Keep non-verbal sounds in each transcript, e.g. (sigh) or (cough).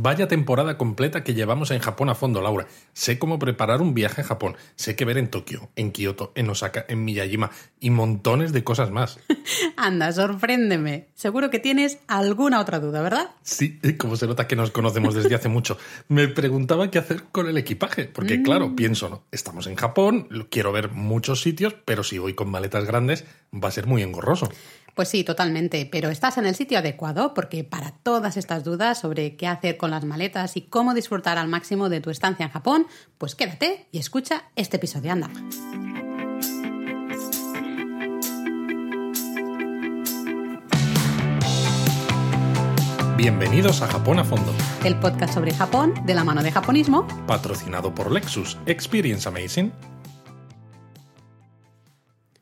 Vaya temporada completa que llevamos en Japón a fondo, Laura. Sé cómo preparar un viaje a Japón. Sé qué ver en Tokio, en Kioto, en Osaka, en Miyajima y montones de cosas más. (laughs) Anda, sorpréndeme. Seguro que tienes alguna otra duda, ¿verdad? Sí, como se nota que nos conocemos desde hace mucho. Me preguntaba qué hacer con el equipaje, porque claro, pienso, ¿no? Estamos en Japón, quiero ver muchos sitios, pero si voy con maletas grandes va a ser muy engorroso. Pues sí, totalmente, pero estás en el sitio adecuado porque para todas estas dudas sobre qué hacer con las maletas y cómo disfrutar al máximo de tu estancia en Japón, pues quédate y escucha este episodio. Anda. Bienvenidos a Japón a Fondo, El podcast sobre Japón de la mano de japonismo. patrocinado por Lexus. Experience Amazing.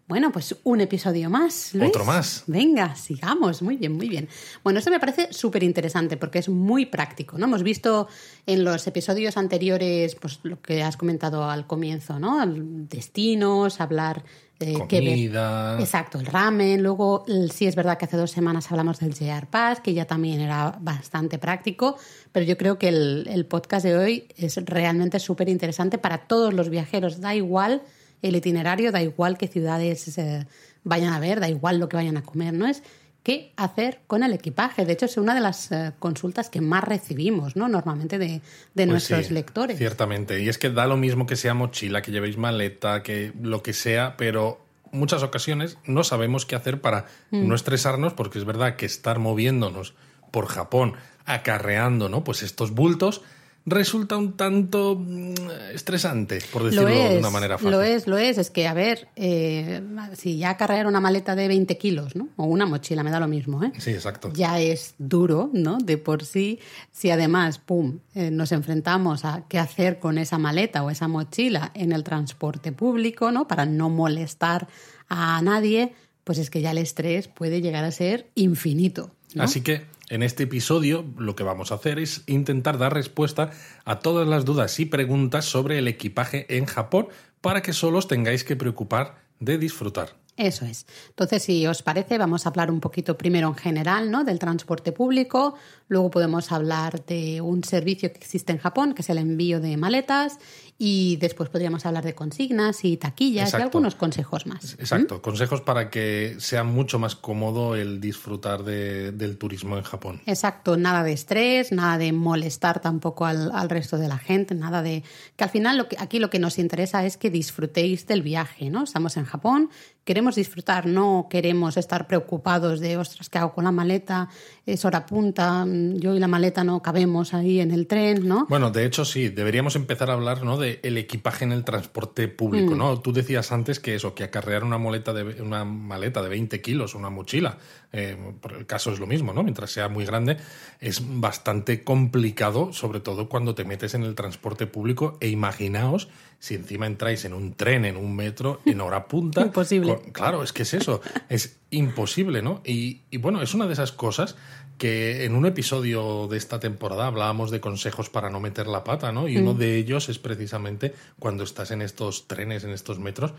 Bueno, pues un episodio más. Luis. Otro más. Venga, sigamos. Muy bien, muy bien. Bueno, esto me parece súper interesante porque es muy práctico, ¿no? Hemos visto en los episodios anteriores, pues lo que has comentado al comienzo, ¿no? Destinos, hablar eh. Comida. Exacto, el ramen. Luego, el- sí es verdad que hace dos semanas hablamos del JR Pass, que ya también era bastante práctico, pero yo creo que el, el podcast de hoy es realmente súper interesante para todos los viajeros. Da igual el itinerario, da igual qué ciudades eh, vayan a ver, da igual lo que vayan a comer, ¿no? Es qué hacer con el equipaje. De hecho, es una de las eh, consultas que más recibimos, ¿no? Normalmente de, de Pues nuestros sí, lectores. Ciertamente. Y es que da lo mismo que sea mochila, que llevéis maleta, que lo que sea, pero muchas ocasiones no sabemos qué hacer para Mm. no estresarnos, porque es verdad que estar moviéndonos por Japón, acarreando, ¿no? Pues estos bultos resulta un tanto mm, estresante, por Lo decirlo es, de una manera fácil. lo es, lo es. Es que, a ver, eh, si ya cargar una maleta de 20 kilos, ¿no? O una mochila, me da lo mismo, ¿eh? Sí, exacto. Ya es duro, ¿no? De por sí. Si además, pum, eh, nos enfrentamos a qué hacer con esa maleta o esa mochila en el transporte público, ¿no? Para no molestar a nadie, pues es que ya el estrés puede llegar a ser infinito. Así que en este episodio lo que vamos a hacer es intentar dar respuesta a todas las dudas y preguntas sobre el equipaje en Japón para que solo os tengáis que preocupar de disfrutar. Eso es. Entonces, si os parece, vamos a hablar un poquito primero en general ¿no? del transporte público, luego podemos hablar de un servicio que existe en Japón, que es el envío de maletas, y después podríamos hablar de consignas y taquillas y algunos consejos más. Exacto, consejos para que sea mucho más cómodo el disfrutar de- del turismo en Japón. Exacto, nada de estrés, nada de molestar tampoco al, al resto de la gente, nada de... Que al final lo que, aquí lo que nos interesa es que disfrutéis del viaje, ¿no? Estamos en Japón, queremos disfrutar, no queremos estar preocupados de, ostras, ¿qué hago con la maleta? Es hora punta, mm, yo y la maleta no cabemos ahí en el tren, ¿no? Bueno, de hecho sí, deberíamos empezar a hablar ¿no? de el equipaje en el transporte público, Mm. ¿no? Tú decías antes que eso, que acarrear una maleta de, una maleta de 20 kilos, una mochila, eh, por el caso es lo mismo, ¿no? Mientras sea muy grande, es bastante complicado, sobre todo cuando te metes en el transporte público e imaginaos si encima entráis en un tren, en un metro, en hora punta. Imposible. con- claro, es que es eso, es imposible, ¿no? Y, y bueno, es una de esas cosas que en un episodio de esta temporada hablábamos de consejos para no meter la pata, ¿no? Y uno de ellos es precisamente cuando estás en estos trenes, en estos metros,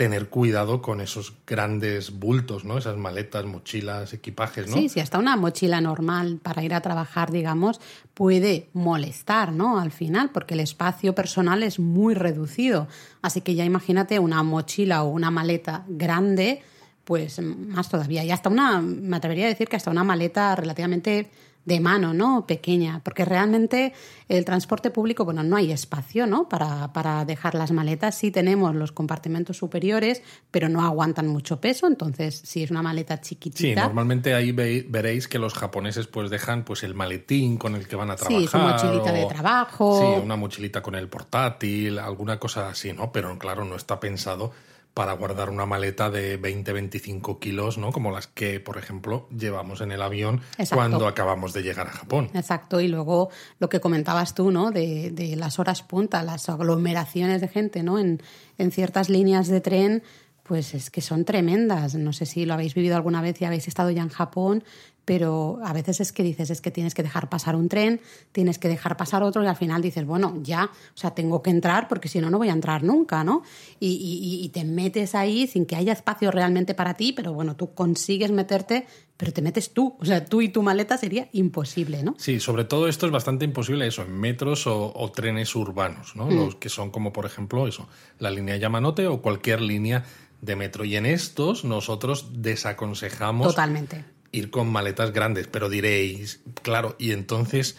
tener cuidado con esos grandes bultos, ¿no? Esas maletas, mochilas, equipajes, ¿no? Sí, sí, hasta una mochila normal para ir a trabajar, digamos, puede molestar, ¿no? Al final, porque el espacio personal es muy reducido. Así que ya imagínate una mochila o una maleta grande, pues más todavía. Y hasta una, me atrevería a decir que hasta una maleta relativamente de mano, ¿no? Pequeña, porque realmente el transporte público, bueno, no hay espacio, ¿no? Para, para dejar las maletas. Sí tenemos los compartimentos superiores, pero no aguantan mucho peso, entonces si es una maleta Sí, chiquitita... normalmente ahí ve- veréis que los japoneses pues dejan pues el maletín con el que van a Sí, trabajar. su mochilita de trabajo. Sí, una mochilita con el portátil, alguna cosa así, ¿no? Pero claro, no está pensado para guardar una maleta de 20-25 kilos, ¿no? Como las que, por ejemplo, llevamos en el avión Exacto. cuando acabamos de llegar a Japón. Exacto, y luego lo que comentabas tú, ¿no? De, de las horas punta, las aglomeraciones de gente, ¿no? En, en ciertas líneas de tren, pues es que son tremendas. No sé si lo habéis vivido alguna vez y habéis estado ya en Japón, pero a veces es que dices, es que tienes que dejar pasar un tren, tienes que dejar pasar otro y al final dices, bueno, ya, o sea, tengo que entrar porque si no, no voy a entrar nunca, ¿no? Y, y te metes ahí sin que haya espacio realmente para ti, pero bueno, tú consigues meterte pero te metes tú, o sea, tú y tu maleta sería imposible, ¿no? Sí, sobre todo esto es bastante imposible eso, en metros o, trenes urbanos, ¿no? Mm. Los que son como, por ejemplo, eso, la línea Yamanote o cualquier línea de metro. Y en estos nosotros desaconsejamos Totalmente. Ir con maletas grandes, pero diréis, claro, y entonces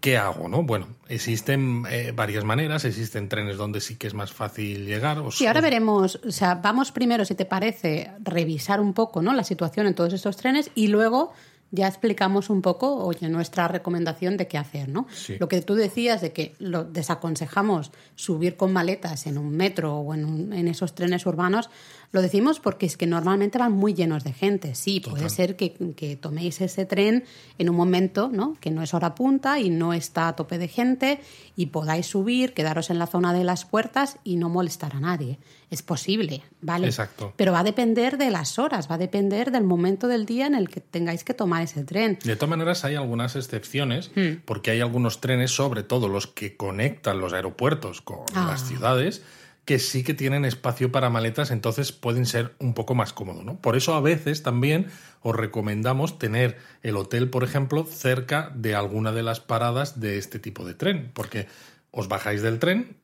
¿qué hago? ¿no? Bueno, existen eh, varias maneras, existen trenes donde sí que es más fácil llegar. O sí, ahora veremos, o sea, vamos primero, si te parece, revisar un poco ¿no? la situación en todos estos trenes y luego ya explicamos un poco, oye, nuestra recomendación de qué hacer, ¿no? Lo que tú decías de que lo desaconsejamos subir con maletas en un metro o en, en esos trenes urbanos, lo decimos porque es que normalmente van muy llenos de gente. Sí, puede ser que, que, toméis ese tren en un momento ¿no? que no es hora punta y no está a tope de gente y podáis subir, quedaros en la zona de las puertas y no molestar a nadie. Es posible, ¿vale? Exacto. Pero va a depender de las horas, va a depender del momento del día en el que tengáis que tomar ese tren. De todas maneras, hay algunas excepciones, hmm. porque hay algunos trenes, sobre todo los que conectan los aeropuertos con las ah. ciudades, que sí que tienen espacio para maletas, entonces pueden ser un poco más cómodos, ¿no? Por eso a veces también os recomendamos tener el hotel, por ejemplo, cerca de alguna de las paradas de este tipo de tren, porque os bajáis del tren,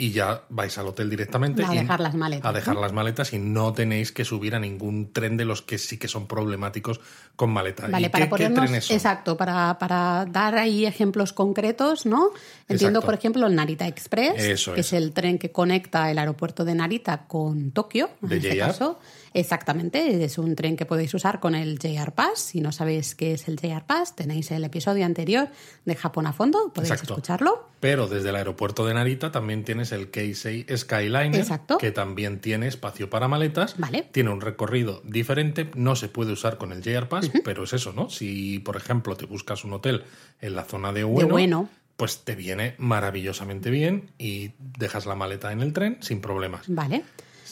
y ya vais al hotel directamente. A dejar las maletas. A dejar las maletas y no tenéis que subir a ningún tren de los que sí que son problemáticos con maleta. Vale, para qué, trenes Exacto, para, para, dar ahí ejemplos concretos, ¿no? Entiendo, por ejemplo, el Narita Express, que es. el tren que conecta el aeropuerto de Narita con Tokio, en de este caso. Exactamente, es un tren que podéis usar con el JR Pass. Si no sabéis qué es el JR Pass, tenéis el episodio anterior de Japón a fondo, podéis escucharlo. Pero desde el aeropuerto de Narita también tienes el Keisei Skyliner, que también tiene espacio para maletas. Vale. Tiene un recorrido diferente, no se puede usar con el JR Pass, pero es eso, ¿no? Si, por ejemplo, te buscas un hotel en la zona de Ueno, pues te viene maravillosamente bien y dejas la maleta en el tren sin problemas. Vale.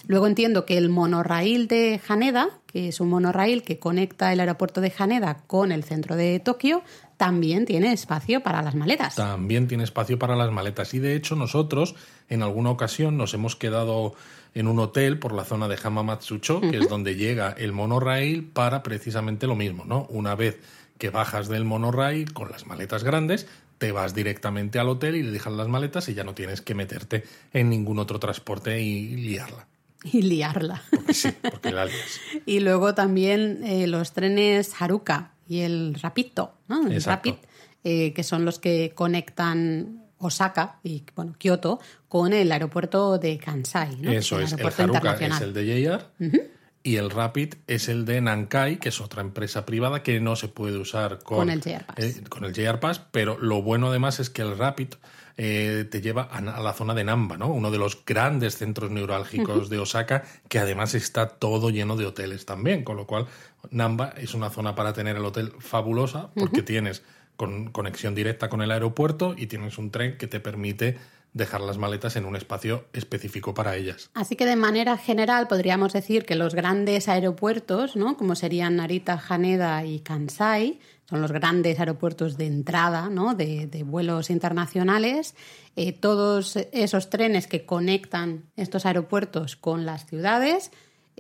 Luego entiendo que el monorraíl de Haneda, que es un monorraíl que conecta el aeropuerto de Haneda con el centro de Tokio, también tiene espacio para las maletas. También tiene espacio para las maletas. Y de hecho nosotros en alguna ocasión nos hemos quedado en un hotel por la zona de Hamamatsucho, que es donde llega el monorail para precisamente lo mismo, ¿no? Una vez que bajas del monorail con las maletas grandes, te vas directamente al hotel y le dejas las maletas y ya no tienes que meterte en ningún otro transporte y liarla. y liarla. Porque sí, porque la (laughs) y luego también eh, los trenes Haruka y el Rapito, ¿no? El Rapid, eh, que son los que conectan Osaka y bueno, Kioto con el aeropuerto de Kansai. ¿no? Eso es, el Haruka es el de JR. Y el Rapid es el de Nankai, que es otra empresa privada que no se puede usar con, el JR Pass. Eh, con el JR Pass, pero lo bueno además es que el Rapid eh, te lleva a, la zona de Namba, ¿no? Uno de los grandes centros neurálgicos de Osaka, que además está todo lleno de hoteles también, con lo cual Namba es una zona para tener el hotel fabulosa, porque tienes con conexión directa con el aeropuerto y tienes un tren que te permite dejar las maletas en un espacio específico para ellas. Así que de manera general podríamos decir que los grandes aeropuertos, ¿no? como serían Narita, Haneda y Kansai, son los grandes aeropuertos de entrada ¿no? de, vuelos internacionales. Eh, todos esos trenes que conectan estos aeropuertos con las ciudades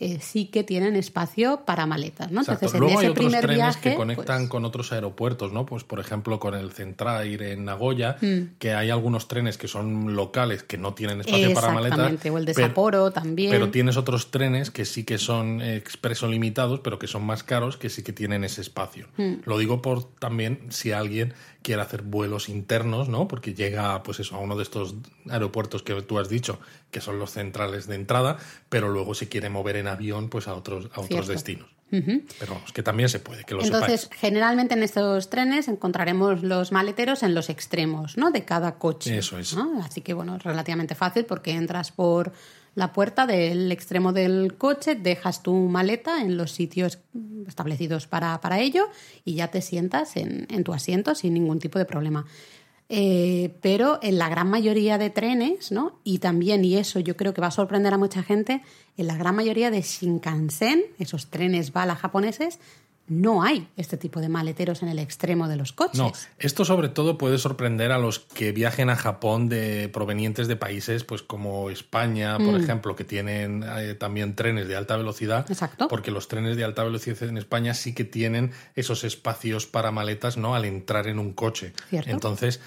eh, sí que tienen espacio para maletas, ¿no? Entonces, en ese hay otros primer trenes que conectan pues con otros aeropuertos, ¿no? Pues por ejemplo con el Centrair en Nagoya, mm. que hay algunos trenes que son locales que no tienen espacio para maletas. Exactamente, o el de Sapporo también. Pero tienes otros trenes que sí que son expreso limitados, pero que son más caros, que sí que tienen ese espacio. Mm. Lo digo por también si alguien quiere hacer vuelos internos, ¿no? Porque llega, pues eso, a uno de estos aeropuertos que tú has dicho, que son los centrales de entrada, pero luego se quiere mover en avión, pues a otros, a otros destinos. Pero vamos, que también se puede, que lo Entonces, generalmente en estos trenes encontraremos los maleteros en los extremos, ¿no? De cada coche. Eso es. Así que, bueno, es relativamente fácil porque entras por la puerta del extremo del coche, dejas tu maleta en los sitios establecidos para, para ello y ya te sientas en, en, tu asiento sin ningún tipo de problema. Eh, pero en la gran mayoría de trenes, ¿no? Y también, y eso yo creo que va a sorprender a mucha gente, en la gran mayoría de Shinkansen, esos trenes bala japoneses, no hay este tipo de maleteros en el extremo de los coches. No, esto sobre todo puede sorprender a los que viajen a Japón de provenientes de países pues como España, por Mm. ejemplo, que tienen eh, también trenes de alta velocidad. Exacto. Porque los trenes de alta velocidad en España sí que tienen esos espacios para maletas, ¿no? Al entrar en un coche. Cierto. Entonces,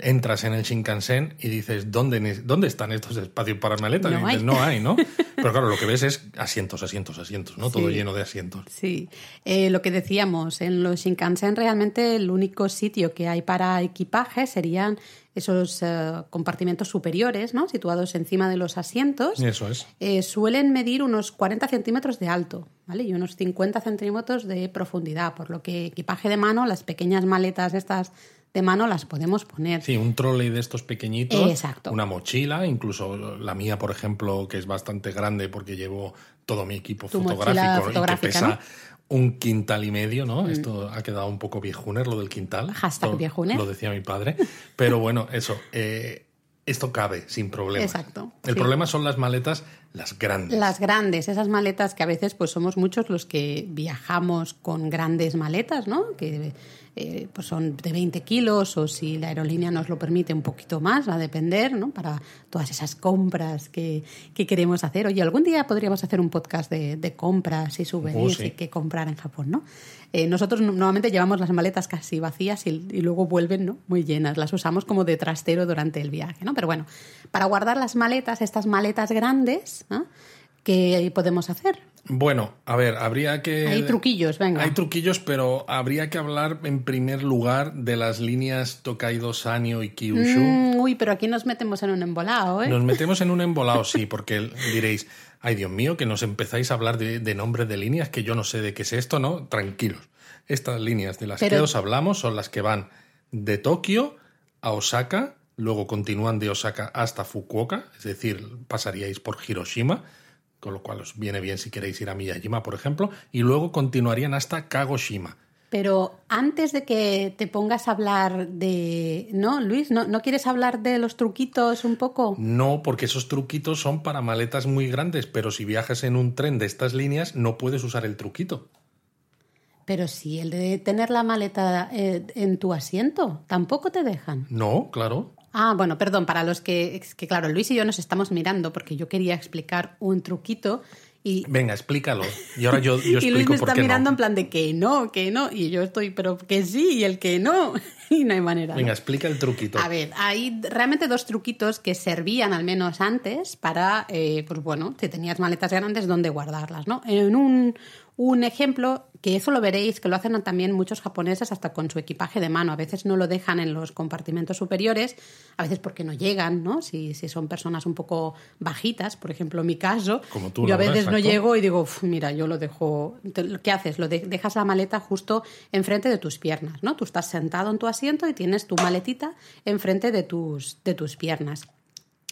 entras en el Shinkansen y dices, ¿dónde, dónde están estos espacios para maletas? No y dices, hay. no hay, ¿no? (laughs) Pero claro, lo que ves es asientos, asientos, asientos, ¿no? Todo lleno de asientos. Sí, Eh, lo que decíamos, en los Shinkansen realmente el único sitio que hay para equipaje serían esos eh, compartimentos superiores, ¿no? situados encima de los asientos. Eso es. Eh, suelen medir unos 40 centímetros de alto ¿vale? y unos 50 centímetros de profundidad, por lo que equipaje de mano, las pequeñas maletas estas de mano las podemos poner. Sí, un trolley de estos pequeñitos, Exacto. una mochila, incluso la mía, por ejemplo, que es bastante grande porque llevo todo mi equipo Tu fotográfico y que pesa ¿no? Mm. un quintal y medio, ¿no? Esto ha quedado un poco viejuner, lo del quintal. Hashtag viejuner. Lo decía mi padre. Pero bueno, eso, eh, esto cabe sin problema. Exacto, El sí. problema son las maletas, las grandes. Las grandes, esas maletas que a veces pues somos muchos los que viajamos con grandes maletas, ¿no? Que eh, pues son de 20 kilos o si la aerolínea nos lo permite un poquito más, va a depender, ¿no? Para todas esas compras que, que queremos hacer. Oye, algún día podríamos hacer un podcast de, de compras y souvenirs Oh, sí. y qué comprar en Japón, ¿no? Eh, nosotros no- normalmente llevamos las maletas casi vacías y, y luego vuelven ¿no? muy llenas. Las usamos como de trastero durante el viaje, ¿no? Pero bueno, para guardar las maletas, estas maletas grandes, ¿no? ¿qué podemos hacer? Bueno, a ver, habría que... Hay truquillos, venga. Hay truquillos, pero habría que hablar en primer lugar de las líneas Tokaido, Sanyo y Kyushu. Mm, uy, pero aquí nos metemos en un embolado, ¿eh? Nos metemos en un (laughs) embolado, sí, porque diréis, ay Dios mío, que nos empezáis a hablar de, de nombres de líneas, que yo no sé de qué es esto, ¿no? Tranquilos. Estas líneas de las Pero- que os hablamos son las que van de Tokio a Osaka, luego continúan de Osaka hasta Fukuoka, es decir, pasaríais por Hiroshima, con lo cual os viene bien si queréis ir a Miyajima, por ejemplo, y luego continuarían hasta Kagoshima. Pero antes de que te pongas a hablar de... ¿No, Luis? ¿No, ¿No quieres hablar de los truquitos un poco? No, porque esos truquitos son para maletas muy grandes, pero si viajas en un tren de estas líneas no puedes usar el truquito. Pero sí, el de tener la maleta eh, en tu asiento, tampoco te dejan. No, claro. Ah, bueno, perdón, para los que, que claro, Luis y yo nos estamos mirando porque yo quería explicar un truquito y, Venga, explícalo. Y ahora yo, yo (laughs) y Luis explico me por está qué mirando en no. plan de que no, que no, y yo estoy, pero que sí, y el que no, (laughs) y no hay manera. ¿no? Venga, explica el truquito. A ver, hay realmente dos truquitos que servían al menos antes para, eh, pues bueno, si tenías maletas grandes, dónde guardarlas, ¿no? En un, un ejemplo, que eso lo veréis, que lo hacen también muchos japoneses hasta con su equipaje de mano. A veces no lo dejan en los compartimentos superiores, a veces porque no llegan, ¿no? Si, si son personas un poco bajitas, por ejemplo, en mi caso, Como tú, yo a veces no llego y digo, "Uf, mira, yo lo dejo. ¿Qué haces? Lo de- dejas la maleta justo enfrente de tus piernas, ¿no? Tú estás sentado en tu asiento y tienes tu maletita enfrente de tus, de tus piernas.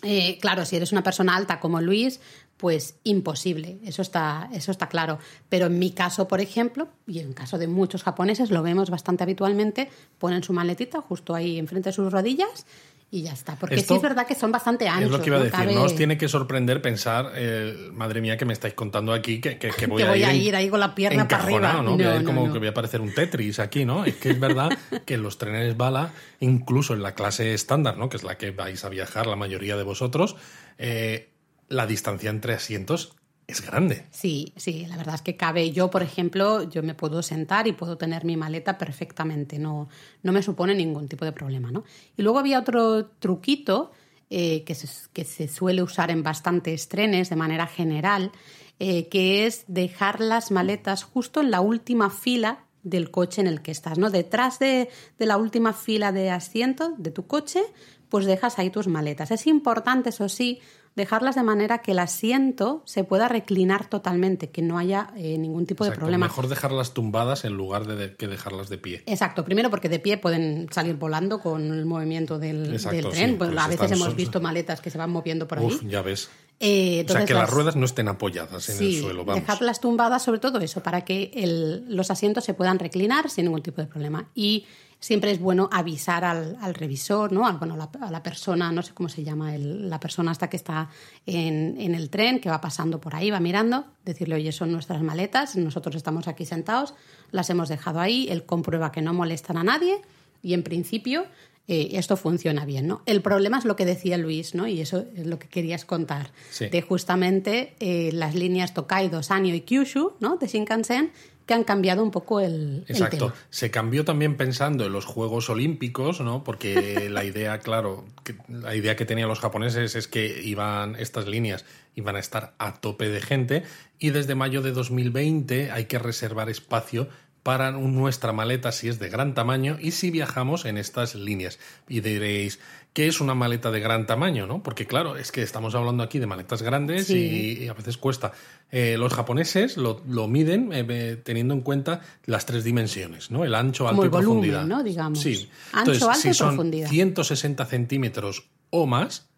Eh, claro, si eres una persona alta como Luis, pues imposible, eso está, eso está claro. Pero en mi caso, por ejemplo, y en caso de muchos japoneses, lo vemos bastante habitualmente, ponen su maletita justo ahí enfrente de sus rodillas y ya está. Porque Esto sí es verdad que son bastante anchos. es lo que iba a ¿no? decir. Cabe- No os tiene que sorprender pensar, eh, madre mía, que me estáis contando aquí que, que- que voy, Que voy a, a ir, ahí con la pierna para arriba. ¿no? Voy a No, ir no, como no. que voy a parecer un Tetris aquí, ¿no? Es que es verdad (laughs) que en los trenes bala, incluso en la clase estándar, ¿no? Que es la que vais a viajar la mayoría de vosotros, eh, la distancia entre asientos es grande. Sí, sí, la verdad es que cabe. Yo, por ejemplo, yo me puedo sentar y puedo tener mi maleta perfectamente, no, no me supone ningún tipo de problema, ¿no? Y luego había otro truquito eh, que, se, que se suele usar en bastantes trenes de manera general, eh, que es dejar las maletas justo en la última fila del coche en el que estás, ¿no? Detrás de, de la última fila de asiento de tu coche, pues dejas ahí tus maletas. Es importante, eso sí, dejarlas de manera que el asiento se pueda reclinar totalmente, que no haya eh, ningún tipo de problema. Mejor dejarlas tumbadas en lugar de, de- que dejarlas de pie. Exacto, primero porque de pie pueden salir volando con el movimiento del, Exacto, del tren. sí, Pues pues a veces hemos sol- visto maletas que se van moviendo por ahí. Uf, ya ves. Eh, O sea, que las las- ruedas no estén apoyadas en Sí, el suelo, vamos. dejarlas tumbadas, sobre todo eso, para que el- los asientos se puedan reclinar sin ningún tipo de problema. Y siempre es bueno avisar al, al revisor, ¿no? Al, bueno, la, a la persona, no sé cómo se llama, el, la persona hasta que está en, en, el tren, que va pasando por ahí, va mirando, decirle, oye, son nuestras maletas, nosotros estamos aquí sentados, las hemos dejado ahí, él comprueba que no molestan a nadie y en principio eh, esto funciona bien, ¿no? El problema es lo que decía Luis, ¿no? Y eso es lo que querías contar, Sí. de justamente eh, las líneas Tokaido, Sanyo y Kyushu, ¿no? De Shinkansen, que han cambiado un poco el, el Exacto. tema. Se cambió también pensando en los Juegos Olímpicos, ¿no? Porque (laughs) la idea, claro, que, la idea que tenían los japoneses es que iban estas líneas iban a estar a tope de gente y desde mayo de 2020 hay que reservar espacio para nuestra maleta si es de gran tamaño y si viajamos en estas líneas. Y diréis, ¿qué es una maleta de gran tamaño? ¿no? Porque claro, es que estamos hablando aquí de maletas grandes Sí. y, y a veces cuesta. Eh, los japoneses lo, lo miden eh, eh, teniendo en cuenta las tres dimensiones, ¿no? El ancho, alto Como y volumen, profundidad. ¿no? Digamos. Sí. Ancho, Entonces, alto si y son profundidad. 160 centímetros o más,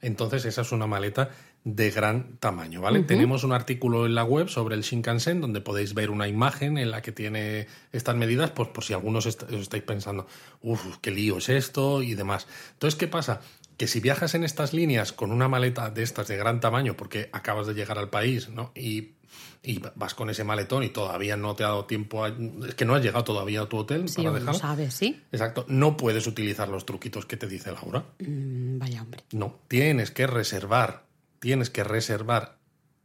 entonces esa es una maleta de gran tamaño, ¿vale? Tenemos un artículo en la web sobre el Shinkansen donde podéis ver una imagen en la que tiene estas medidas, pues por si algunos est- os estáis pensando, uff, qué lío es esto y demás. Entonces, ¿qué pasa? Que si viajas en estas líneas con una maleta de estas de gran tamaño, porque acabas de llegar al país, ¿no? Y, y vas con ese maletón y todavía no te ha dado tiempo a... Es que no has llegado todavía a tu hotel Sí, para lo dejar. sabes, ¿sí? Exacto, no puedes utilizar los truquitos que te dice Laura. Mm, vaya hombre. No, tienes que reservar, tienes que reservar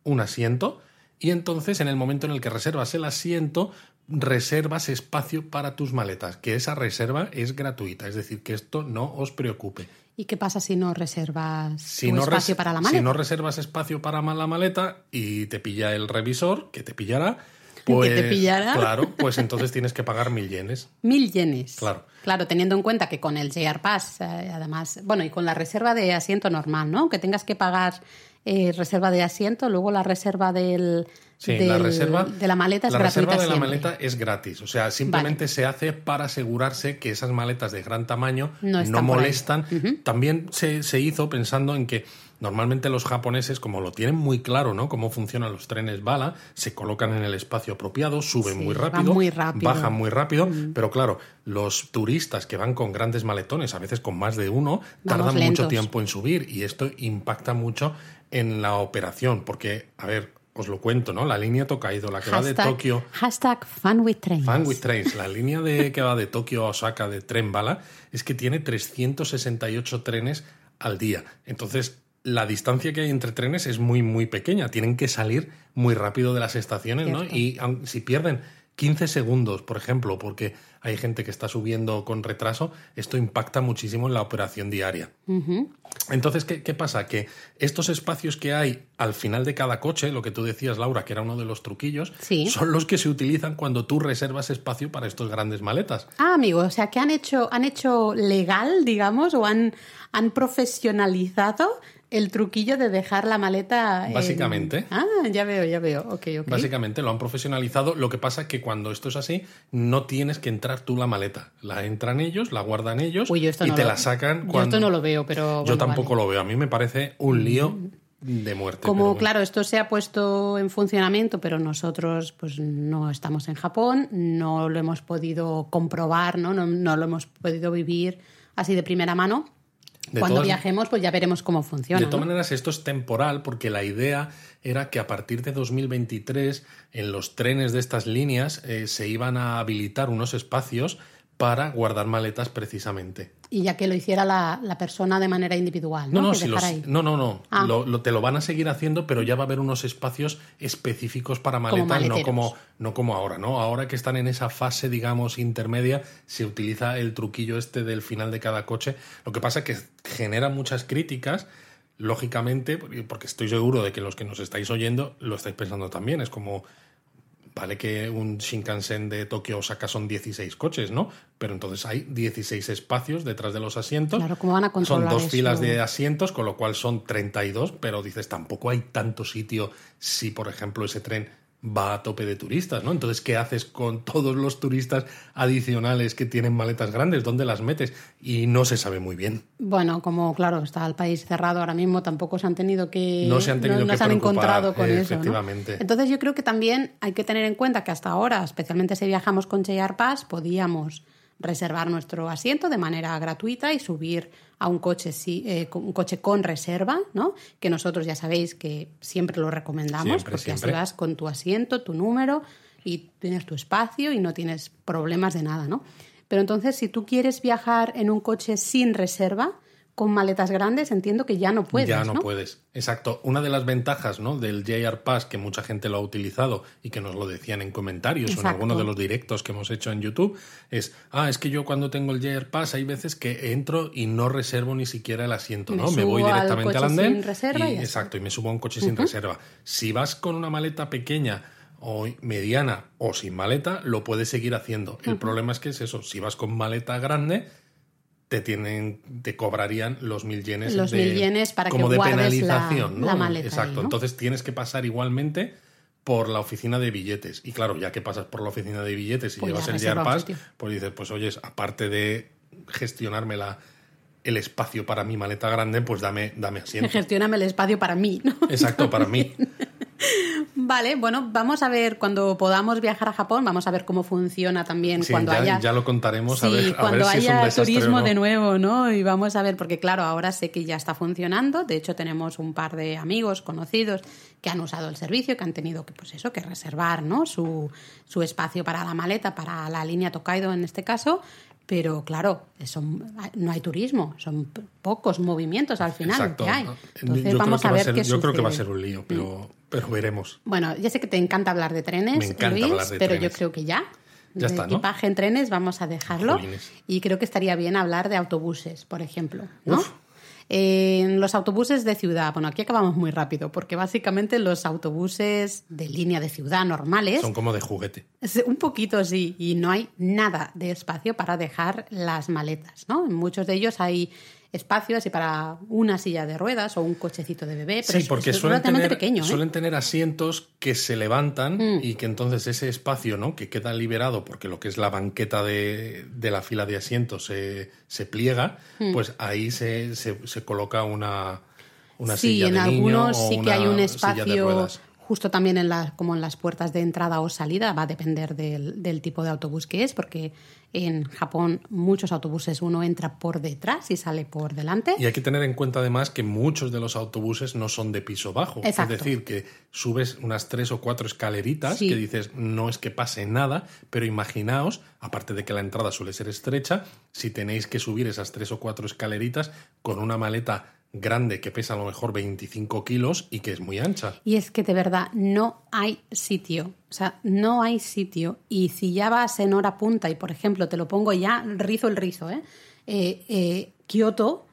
un asiento y entonces en el momento en el que reservas el asiento, reservas espacio para tus maletas, que esa reserva es gratuita, es decir, que esto no os preocupe. ¿Y qué pasa si no reservas Si no, espacio res- para la si maleta? no reservas espacio para la maleta y te pilla el revisor, que te pillará, Que pues te pillará. claro, pues entonces tienes que pagar mil yenes. Mil yenes. Claro. Claro, teniendo en cuenta que con el JR Pass, eh, además, bueno, y con la reserva de asiento normal, ¿no? Que tengas que pagar eh, reserva de asiento, luego la reserva del, Sí, del- la reserva de la maleta es la gratuita reserva de la maleta es gratis, o sea, simplemente se hace para asegurarse que esas maletas de gran tamaño No molestan. También se, se hizo pensando en que normalmente los japoneses, como lo tienen muy claro, ¿no? Cómo funcionan los trenes bala, se colocan en el espacio apropiado, suben Sí, muy rápido, muy rápido. bajan muy rápido, pero claro, los turistas que van con grandes maletones, a veces con más de uno, Vamos tardan mucho tiempo en subir y esto impacta mucho en la operación, porque, a ver, os lo cuento, ¿no? La línea Tokaido, la que va de Tokio Hashtag fun with trains. Fan with Trains, la línea de, que va de Tokio a Osaka de tren bala, es que tiene 368 trenes al día. Entonces, la distancia que hay entre trenes es muy, muy pequeña. Tienen que salir muy rápido de las estaciones, ¿no? Y si pierden 15 segundos, por ejemplo, porque hay gente que está subiendo con retraso, esto impacta muchísimo en la operación diaria. Entonces, ¿qué, qué pasa? Que estos espacios que hay al final de cada coche, lo que tú decías, Laura, que era uno de los truquillos, Sí. son los que se utilizan cuando tú reservas espacio para estos grandes maletas. Ah, amigo, o sea que han hecho, han hecho legal, digamos, o han, han profesionalizado el truquillo de dejar la maleta. en- Básicamente. Ah, ya veo, ya veo. Ok, ok. Básicamente lo han profesionalizado. Lo que pasa es que cuando esto es así, no tienes que entrar tú la maleta. La entran ellos, la guardan ellos Uy, yo esto y no te lo- la sacan yo cuando. esto no lo veo, pero Yo tampoco vale. lo veo. A mí me parece un lío de muerte. Como, bueno. claro, esto se ha puesto en funcionamiento, pero nosotros pues no estamos en Japón, no lo hemos podido comprobar, ¿no? No, no lo hemos podido vivir así de primera mano. De Cuando todas- viajemos, pues ya veremos cómo funciona. De todas ¿no? maneras, esto es temporal porque la idea era que a partir de 2023 en los trenes de estas líneas eh, se iban a habilitar unos espacios para guardar maletas precisamente. Y ya que lo hiciera la, la persona de manera individual, ¿no? No, no, si los- no, no, no. Ah. Lo, lo- te lo van a seguir haciendo, pero ya va a haber unos espacios específicos para maletas, no como, no como ahora, ¿no? Ahora que están en esa fase, digamos, intermedia, se utiliza el truquillo este del final de cada coche. Lo que pasa es que genera muchas críticas, lógicamente, porque estoy seguro de que los que nos estáis oyendo lo estáis pensando también. Es como, Vale que un Shinkansen de Tokio Osaka son 16 coches, ¿no? Pero entonces hay 16 espacios detrás de los asientos. Claro, ¿cómo van a Son controlar dos eso? filas de asientos, con lo cual son 32, pero dices, tampoco hay tanto sitio si, por ejemplo, ese tren va a tope de turistas, ¿no? Entonces, ¿qué haces con todos los turistas adicionales que tienen maletas grandes? ¿Dónde las metes? Y no se sabe muy bien. Bueno, como claro, está el país cerrado ahora mismo, tampoco se han tenido que. No se han tenido no que se han encontrado con eso. ¿no? efectivamente. Entonces, yo creo que también hay que tener en cuenta que hasta ahora, especialmente si viajamos con Pass, podíamos reservar nuestro asiento de manera gratuita y subir a un coche, eh, un coche con reserva, ¿no? Que nosotros ya sabéis que siempre lo recomendamos porque así vas con tu asiento, tu número y tienes tu espacio y no tienes problemas de nada, ¿no? Pero entonces, si tú quieres viajar en un coche sin reserva, con maletas grandes entiendo que ya no puedes. Ya no, puedes. Exacto. Una de las ventajas ¿no? del JR Pass, que mucha gente lo ha utilizado y que nos lo decían en comentarios o en alguno de los directos que hemos hecho en YouTube, es, ah, es que yo cuando tengo el JR Pass hay veces que entro y no reservo ni siquiera el asiento, ¿no? Me voy directamente al, andén. y, exacto, y me subo a un coche sin reserva. Si vas con una maleta pequeña o mediana o sin maleta, lo puedes seguir haciendo. El problema es que es eso, si vas con maleta grande te tienen te cobrarían los mil yenes los de, mil yenes para como de penalización la, ¿no? maleta exacto entonces tienes que pasar igualmente por la oficina de billetes y claro ya que pasas por la oficina de billetes y pues llevas el Jar Pass pues dices pues oyes aparte de gestionarme la el espacio para mi maleta grande, pues dame, dame asiento. (laughs) Gestióname el espacio para mí, ¿no? Exacto, para mí. (laughs) Vale, bueno, vamos a ver cuando podamos viajar a Japón, vamos a ver cómo funciona también cuando ya, haya. Ya lo contaremos a ver, cuando si haya es un turismo de nuevo, ¿no? Y vamos a ver, porque claro, ahora sé que ya está funcionando. De hecho, tenemos un par de amigos conocidos que han usado el servicio, que han tenido que, pues eso, que reservar, ¿no? Su, su espacio para la maleta, para la línea Tokaido en este caso. Pero claro, no hay turismo, son pocos movimientos al final que hay. Entonces vamos a ver qué Yo creo que va a ser un lío, pero, pero veremos. Bueno, ya sé que te encanta hablar de trenes, Luis, pero yo creo que ya. Ya está, equipaje en trenes vamos a dejarlo. Y creo que estaría bien hablar de autobuses, por ejemplo. ¿no? En los autobuses de ciudad, bueno, aquí acabamos muy rápido, porque básicamente los autobuses de línea de ciudad normales... Son como de juguete. Un poquito sí, y no hay nada de espacio para dejar las maletas, ¿no? En muchos de ellos hay espacio así para una silla de ruedas o un cochecito de bebé, pero sí, porque es, suelen, tener, pequeño, ¿eh? suelen tener asientos que se levantan mm. y que entonces ese espacio ¿no? que queda liberado porque lo que es la banqueta de, de la fila de asientos se, se pliega, mm. pues ahí se, se, coloca una, una silla de niño. Sí, en algunos sí que hay un espacio justo también en la, como en las puertas de entrada o salida, va a depender del, del, tipo de autobús que es, porque en Japón muchos autobuses uno entra por detrás y sale por delante. Y hay que tener en cuenta además que muchos de los autobuses no son de piso bajo. Es decir, que subes unas tres o cuatro escaleritas que dices, no es que pase nada, pero imaginaos, aparte de que la entrada suele ser estrecha, si tenéis que subir esas tres o cuatro escaleritas con una maleta grande que pesa a lo mejor 25 kilos y que es muy ancha. Y es que de verdad no hay sitio. O sea, no hay sitio. Y si ya vas en hora punta y, por ejemplo, te lo pongo ya, rizo el rizo, ¿eh? eh, eh Kioto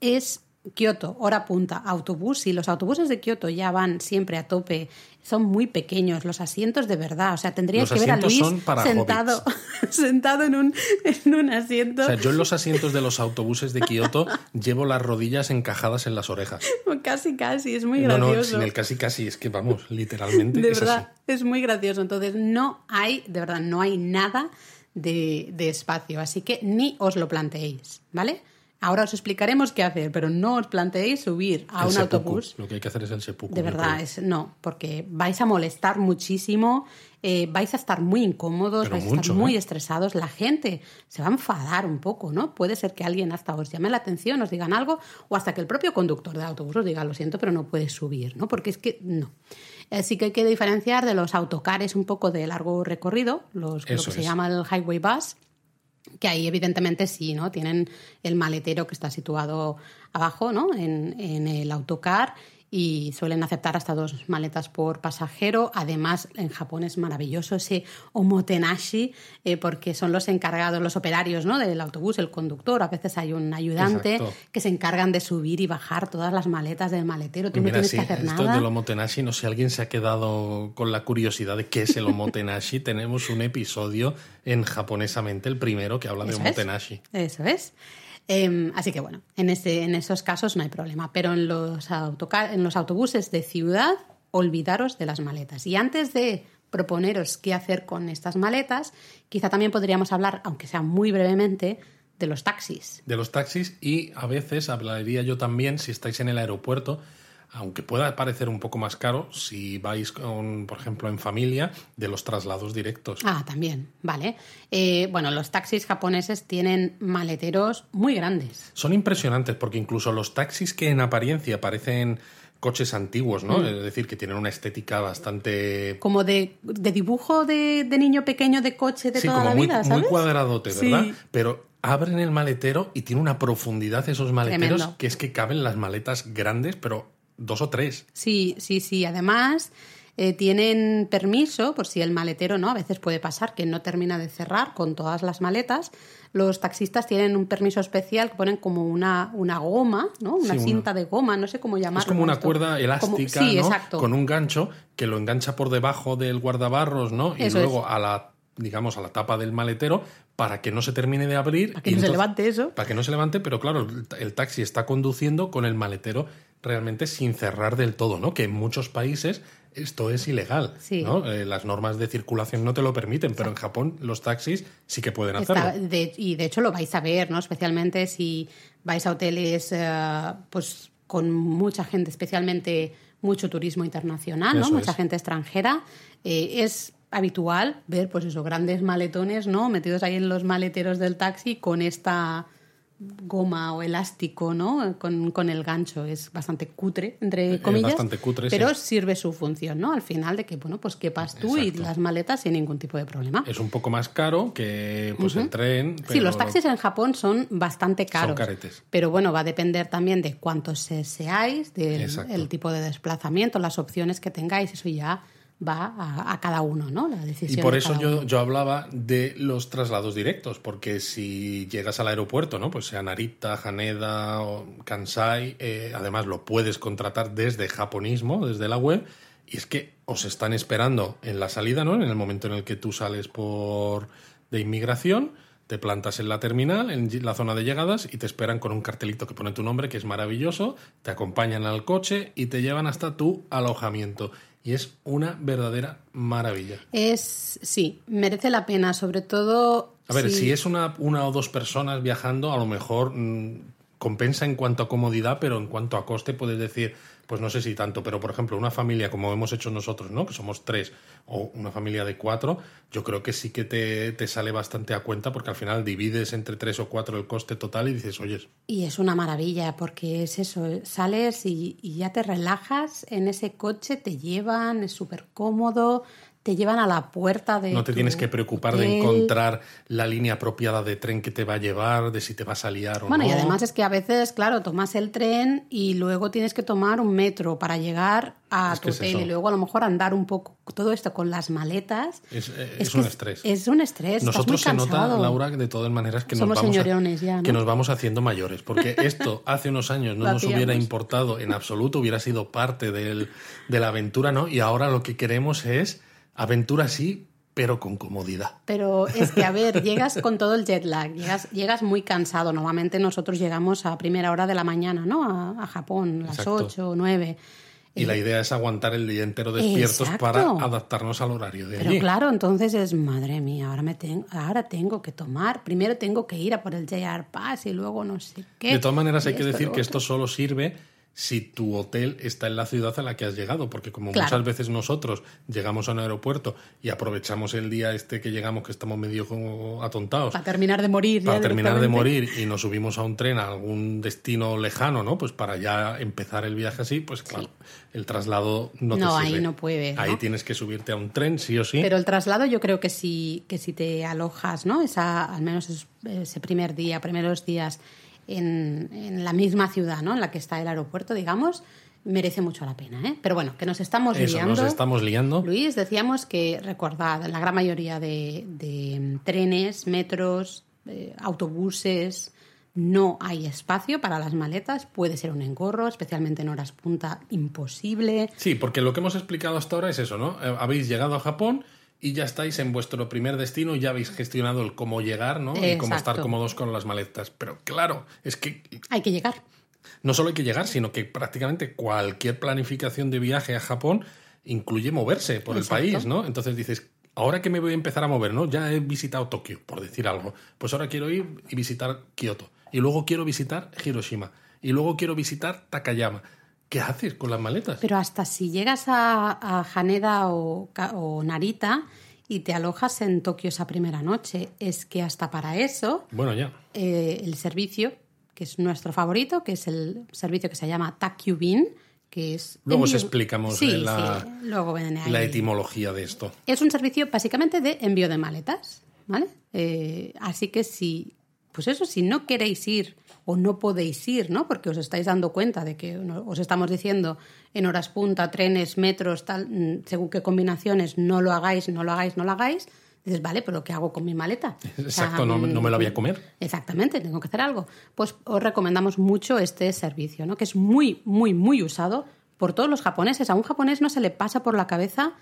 es Kioto, hora punta, autobús. Y los autobuses de Kioto ya van siempre a tope son muy pequeños, los asientos de verdad. O sea, tendrías que ver a Luis sentado, (laughs) sentado en un, en un asiento. O sea, yo en los asientos de los autobuses de Kioto llevo las rodillas encajadas en las orejas. (laughs) Casi, casi, es muy gracioso. No, no, sin el casi, casi, es que vamos, literalmente. De verdad, es muy gracioso. Entonces, no hay, de verdad, no hay nada de, de espacio. Así que ni os lo planteéis, ¿vale? Ahora os explicaremos qué hacer, pero no os planteéis subir a un autobús. Lo que hay que hacer es el seppuku. De verdad, es, no, porque vais a molestar muchísimo, eh, vais a estar muy incómodos, vais a estar muy ¿eh? estresados, la gente se va a enfadar un poco, ¿no? Puede ser que alguien hasta os llame la atención, os digan algo, o hasta que el propio conductor del autobús os diga, lo siento, pero no puedes subir, ¿no? Porque es que no. Así que hay que diferenciar de los autocares un poco de largo recorrido, los, lo que se llama el highway bus, que ahí evidentemente sí, ¿no? Tienen el maletero que está situado abajo, ¿no? En, en el autocar y suelen aceptar hasta dos maletas por pasajero. Además, en Japón es maravilloso ese omotenashi, eh, porque son los encargados, los operarios ¿no? del autobús, el conductor. A veces hay un ayudante que se encargan de subir y bajar todas las maletas del maletero. Tú no tienes que hacer esto del omotenashi, no sé, alguien se ha quedado con la curiosidad de qué es el omotenashi. (laughs) Tenemos un episodio en japonesamente, el primero, que habla de omotenashi. Eso es. Em, así que bueno, en, en esos casos no hay problema. Pero en los, en los autobuses de ciudad, olvidaros de las maletas. Y antes de proponeros qué hacer con estas maletas, quizá también podríamos hablar, aunque sea muy brevemente, de los taxis. De los taxis y a veces hablaría yo también, si estáis en el aeropuerto, aunque pueda parecer un poco más caro si vais con, por ejemplo, en familia, de los traslados directos. Ah, también, vale. Eh, bueno, los taxis japoneses tienen maleteros muy grandes. Son impresionantes porque incluso los taxis que en apariencia parecen coches antiguos, ¿no? Mm. Es decir, que tienen una estética bastante... Como de, de dibujo de, de niño pequeño de coche de sí, toda como la muy, vida, muy ¿sabes? cuadradote, Sí. ¿verdad? Pero abren el maletero y tiene una profundidad esos maleteros Tremendo. que es que caben las maletas grandes, pero dos o tres. Sí, sí, sí. Además, eh, tienen permiso, por si el maletero, ¿no? A veces puede pasar que no termina de cerrar con todas las maletas. Los taxistas tienen un permiso especial que ponen como una, una goma, ¿no? Una Sí, una- cinta de goma, no sé cómo llamarlo. Es como una esto. cuerda Como- elástica, sí, ¿no? exacto. Con un gancho que lo engancha por debajo del guardabarros, ¿no? Y Eso luego a la, digamos, a la tapa del maletero para que no se termine de abrir. Para que y no se levante eso. Para que no se levante, pero claro, el taxi está conduciendo con el maletero realmente sin cerrar del todo, ¿no? Que en muchos países esto es ilegal, Sí. ¿no? Eh, las normas de circulación no te lo permiten, pero en Japón los taxis sí que pueden hacerlo. Está- de- y de hecho lo vais a ver, ¿no? Especialmente si vais a hoteles eh, pues con mucha gente, especialmente mucho turismo internacional, ¿no? Eso Mucha es. gente extranjera. Eh, es habitual ver, pues esos grandes maletones, ¿no? Metidos ahí en los maleteros del taxi con esta goma o elástico, ¿no? Con, con el gancho. Es bastante cutre, entre Es comillas. bastante cutre, pero sí. sirve su función, ¿no? Al final de que, bueno, pues quepas tú y las maletas sin ningún tipo de problema. Es un poco más caro que pues el tren. Sí, los taxis en Japón son bastante caros. caretes. Pero bueno, va a depender también de cuántos se- seáis, del tipo de desplazamiento, las opciones que tengáis, eso ya va a, a cada uno, ¿no? La Y decisión. por de eso yo, yo hablaba de los traslados directos, porque si llegas al aeropuerto, ¿no? Pues sea Narita, Haneda o Kansai, eh, además lo puedes contratar desde Japonismo, desde la web, y es que os están esperando en la salida, ¿no? En el momento en el que tú sales por de inmigración, te plantas en la terminal, en la zona de llegadas, y te esperan con un cartelito que pone tu nombre, que es maravilloso, te acompañan al coche y te llevan hasta tu alojamiento. Y es una verdadera maravilla. Es, sí, merece la pena, sobre todo... A ver, si- si es una, una o dos personas viajando, a lo mejor mm, compensa en cuanto a comodidad, pero en cuanto a coste puedes decir, pues no sé si tanto, pero por ejemplo, una familia como hemos hecho nosotros, ¿no? Que somos tres, o una familia de cuatro, yo creo que sí que te, te sale bastante a cuenta porque al final divides entre tres o cuatro el coste total y dices, oye, Y es una maravilla porque es eso, sales y, y ya te relajas en ese coche, te llevan, es súper cómodo, te llevan a la puerta de... no te tienes que preocupar de encontrar la línea apropiada de tren que te va a llevar, de si te vas a liar o Bueno, no. y además es que a veces, claro, tomas el tren y luego tienes que tomar un metro para llegar a Es tu es hotel y luego a lo mejor andar un poco todo esto con las maletas. Es, eh, Es es que un es- estrés. Es un estrés. estás Nosotros muy se nota. Laura, de todas maneras que nos, vamos a- señorones ya, ¿no? que nos vamos haciendo mayores, porque (laughs) esto hace unos años no nos hubiera importado en absoluto, hubiera sido parte del- de la aventura, ¿no? Y ahora lo que queremos es aventura sí, pero con comodidad. Pero es que, a ver, llegas con todo el jet lag, llegas, llegas muy cansado. Normalmente nosotros llegamos a primera hora de la mañana, ¿no? A, a Japón, las Exacto. 8 o 9. Y la idea es aguantar el día entero despiertos Exacto. para adaptarnos al horario de Pero allí. claro, entonces es, madre mía, ahora, me ten- ahora tengo que tomar, primero tengo que ir a por el JR Pass y luego no sé qué. De todas maneras, hay que decir que esto solo sirve si tu hotel está en la ciudad a la que has llegado, porque como Claro. muchas veces nosotros llegamos a un aeropuerto y aprovechamos el día este que llegamos, que estamos medio como atontados, Para terminar de morir. para terminar de morir y nos subimos a un tren a algún destino lejano, ¿no? Pues para ya empezar el viaje así, pues claro, el traslado no te No, ahí sirve. no puedes, ¿no? Ahí tienes que subirte a un tren, sí o sí. Pero el traslado yo creo que si, que si te alojas, ¿no? Esa, al menos es- ese primer día, primeros días en, en la misma ciudad, ¿no? En la que está el aeropuerto, digamos, merece mucho la pena, ¿eh? Pero bueno, que nos estamos Eso, liando. nos estamos liando. Luis, decíamos que, recordad, la gran mayoría de, de, trenes, metros, eh, autobuses, no hay espacio para las maletas. Puede ser un engorro, especialmente en horas punta, imposible. Sí, porque lo que hemos explicado hasta ahora es eso, ¿no? Eh, Habéis llegado a Japón y ya estáis en vuestro primer destino y ya habéis gestionado el cómo llegar, ¿no? Y cómo estar Exacto. cómodos con las maletas. Pero claro, es que Hay que llegar. no solo hay que llegar, sino que prácticamente cualquier planificación de viaje a Japón incluye moverse por Exacto. el país, ¿no? Entonces dices, ahora que me voy a empezar a mover, ¿no? Ya he visitado Tokio, por decir algo. Pues ahora quiero ir y visitar Kioto. Y luego quiero visitar Hiroshima. Y luego quiero visitar Takayama. ¿Qué haces con las maletas? Pero hasta si llegas a, a Haneda o, Narita y te alojas en Tokio esa primera noche, es que hasta para eso Bueno, ya. eh, el servicio, que es nuestro favorito, que es el servicio que se llama Takyubin, que es... Luego os envío- explicamos Sí, la- sí, luego. La etimología de esto. Es un servicio básicamente de envío de maletas, ¿vale? Eh, así que si, pues eso, si no queréis ir o no podéis ir, ¿no? Porque os estáis dando cuenta de que os estamos diciendo en horas punta, trenes, metros, tal, mm, según qué combinaciones, no lo hagáis, no lo hagáis, no lo hagáis. Dices, vale, pero ¿qué hago con mi maleta? (laughs) O sea, Exacto, no, no me la voy a comer. Exactamente, tengo que hacer algo. Pues os recomendamos mucho este servicio, ¿no? que es muy, muy, muy usado por todos los japoneses. A un japonés no se le pasa por la cabeza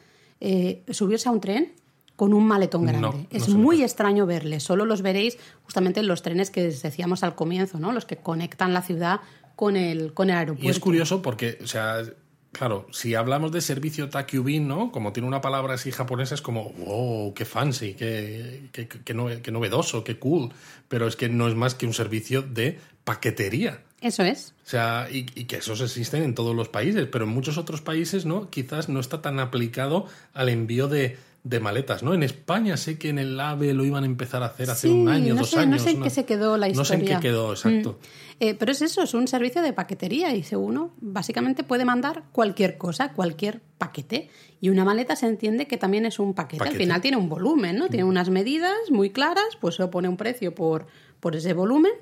eh, subirse a un tren con un maletón grande. No, es muy extraño verle. Solo los veréis justamente en los trenes que decíamos al comienzo, ¿no? los que conectan la ciudad con el, con el aeropuerto. Y es curioso porque, o sea, claro, si hablamos de servicio Takyubin, ¿no? Como tiene una palabra así japonesa, es como, wow, qué fancy, qué, qué, qué novedoso, qué cool. Pero es que no es más que un servicio de paquetería. Eso es. O sea, y, y que esos existen en todos los países, pero en muchos otros países, ¿no? Quizás no está tan aplicado al envío de, de maletas, ¿no? En España sé que en el AVE lo iban a empezar a hacer hace Sí, un año, no dos sé, años. No sé en una- qué se quedó la historia. No sé en qué quedó, exacto. Mm. Eh, pero es eso, es un servicio de paquetería y uno básicamente puede mandar cualquier cosa, cualquier paquete. Y una maleta se entiende que también es un paquete. Paquete. Al final tiene un volumen, ¿no? Tiene unas medidas muy claras, pues se pone un precio por, por ese volumen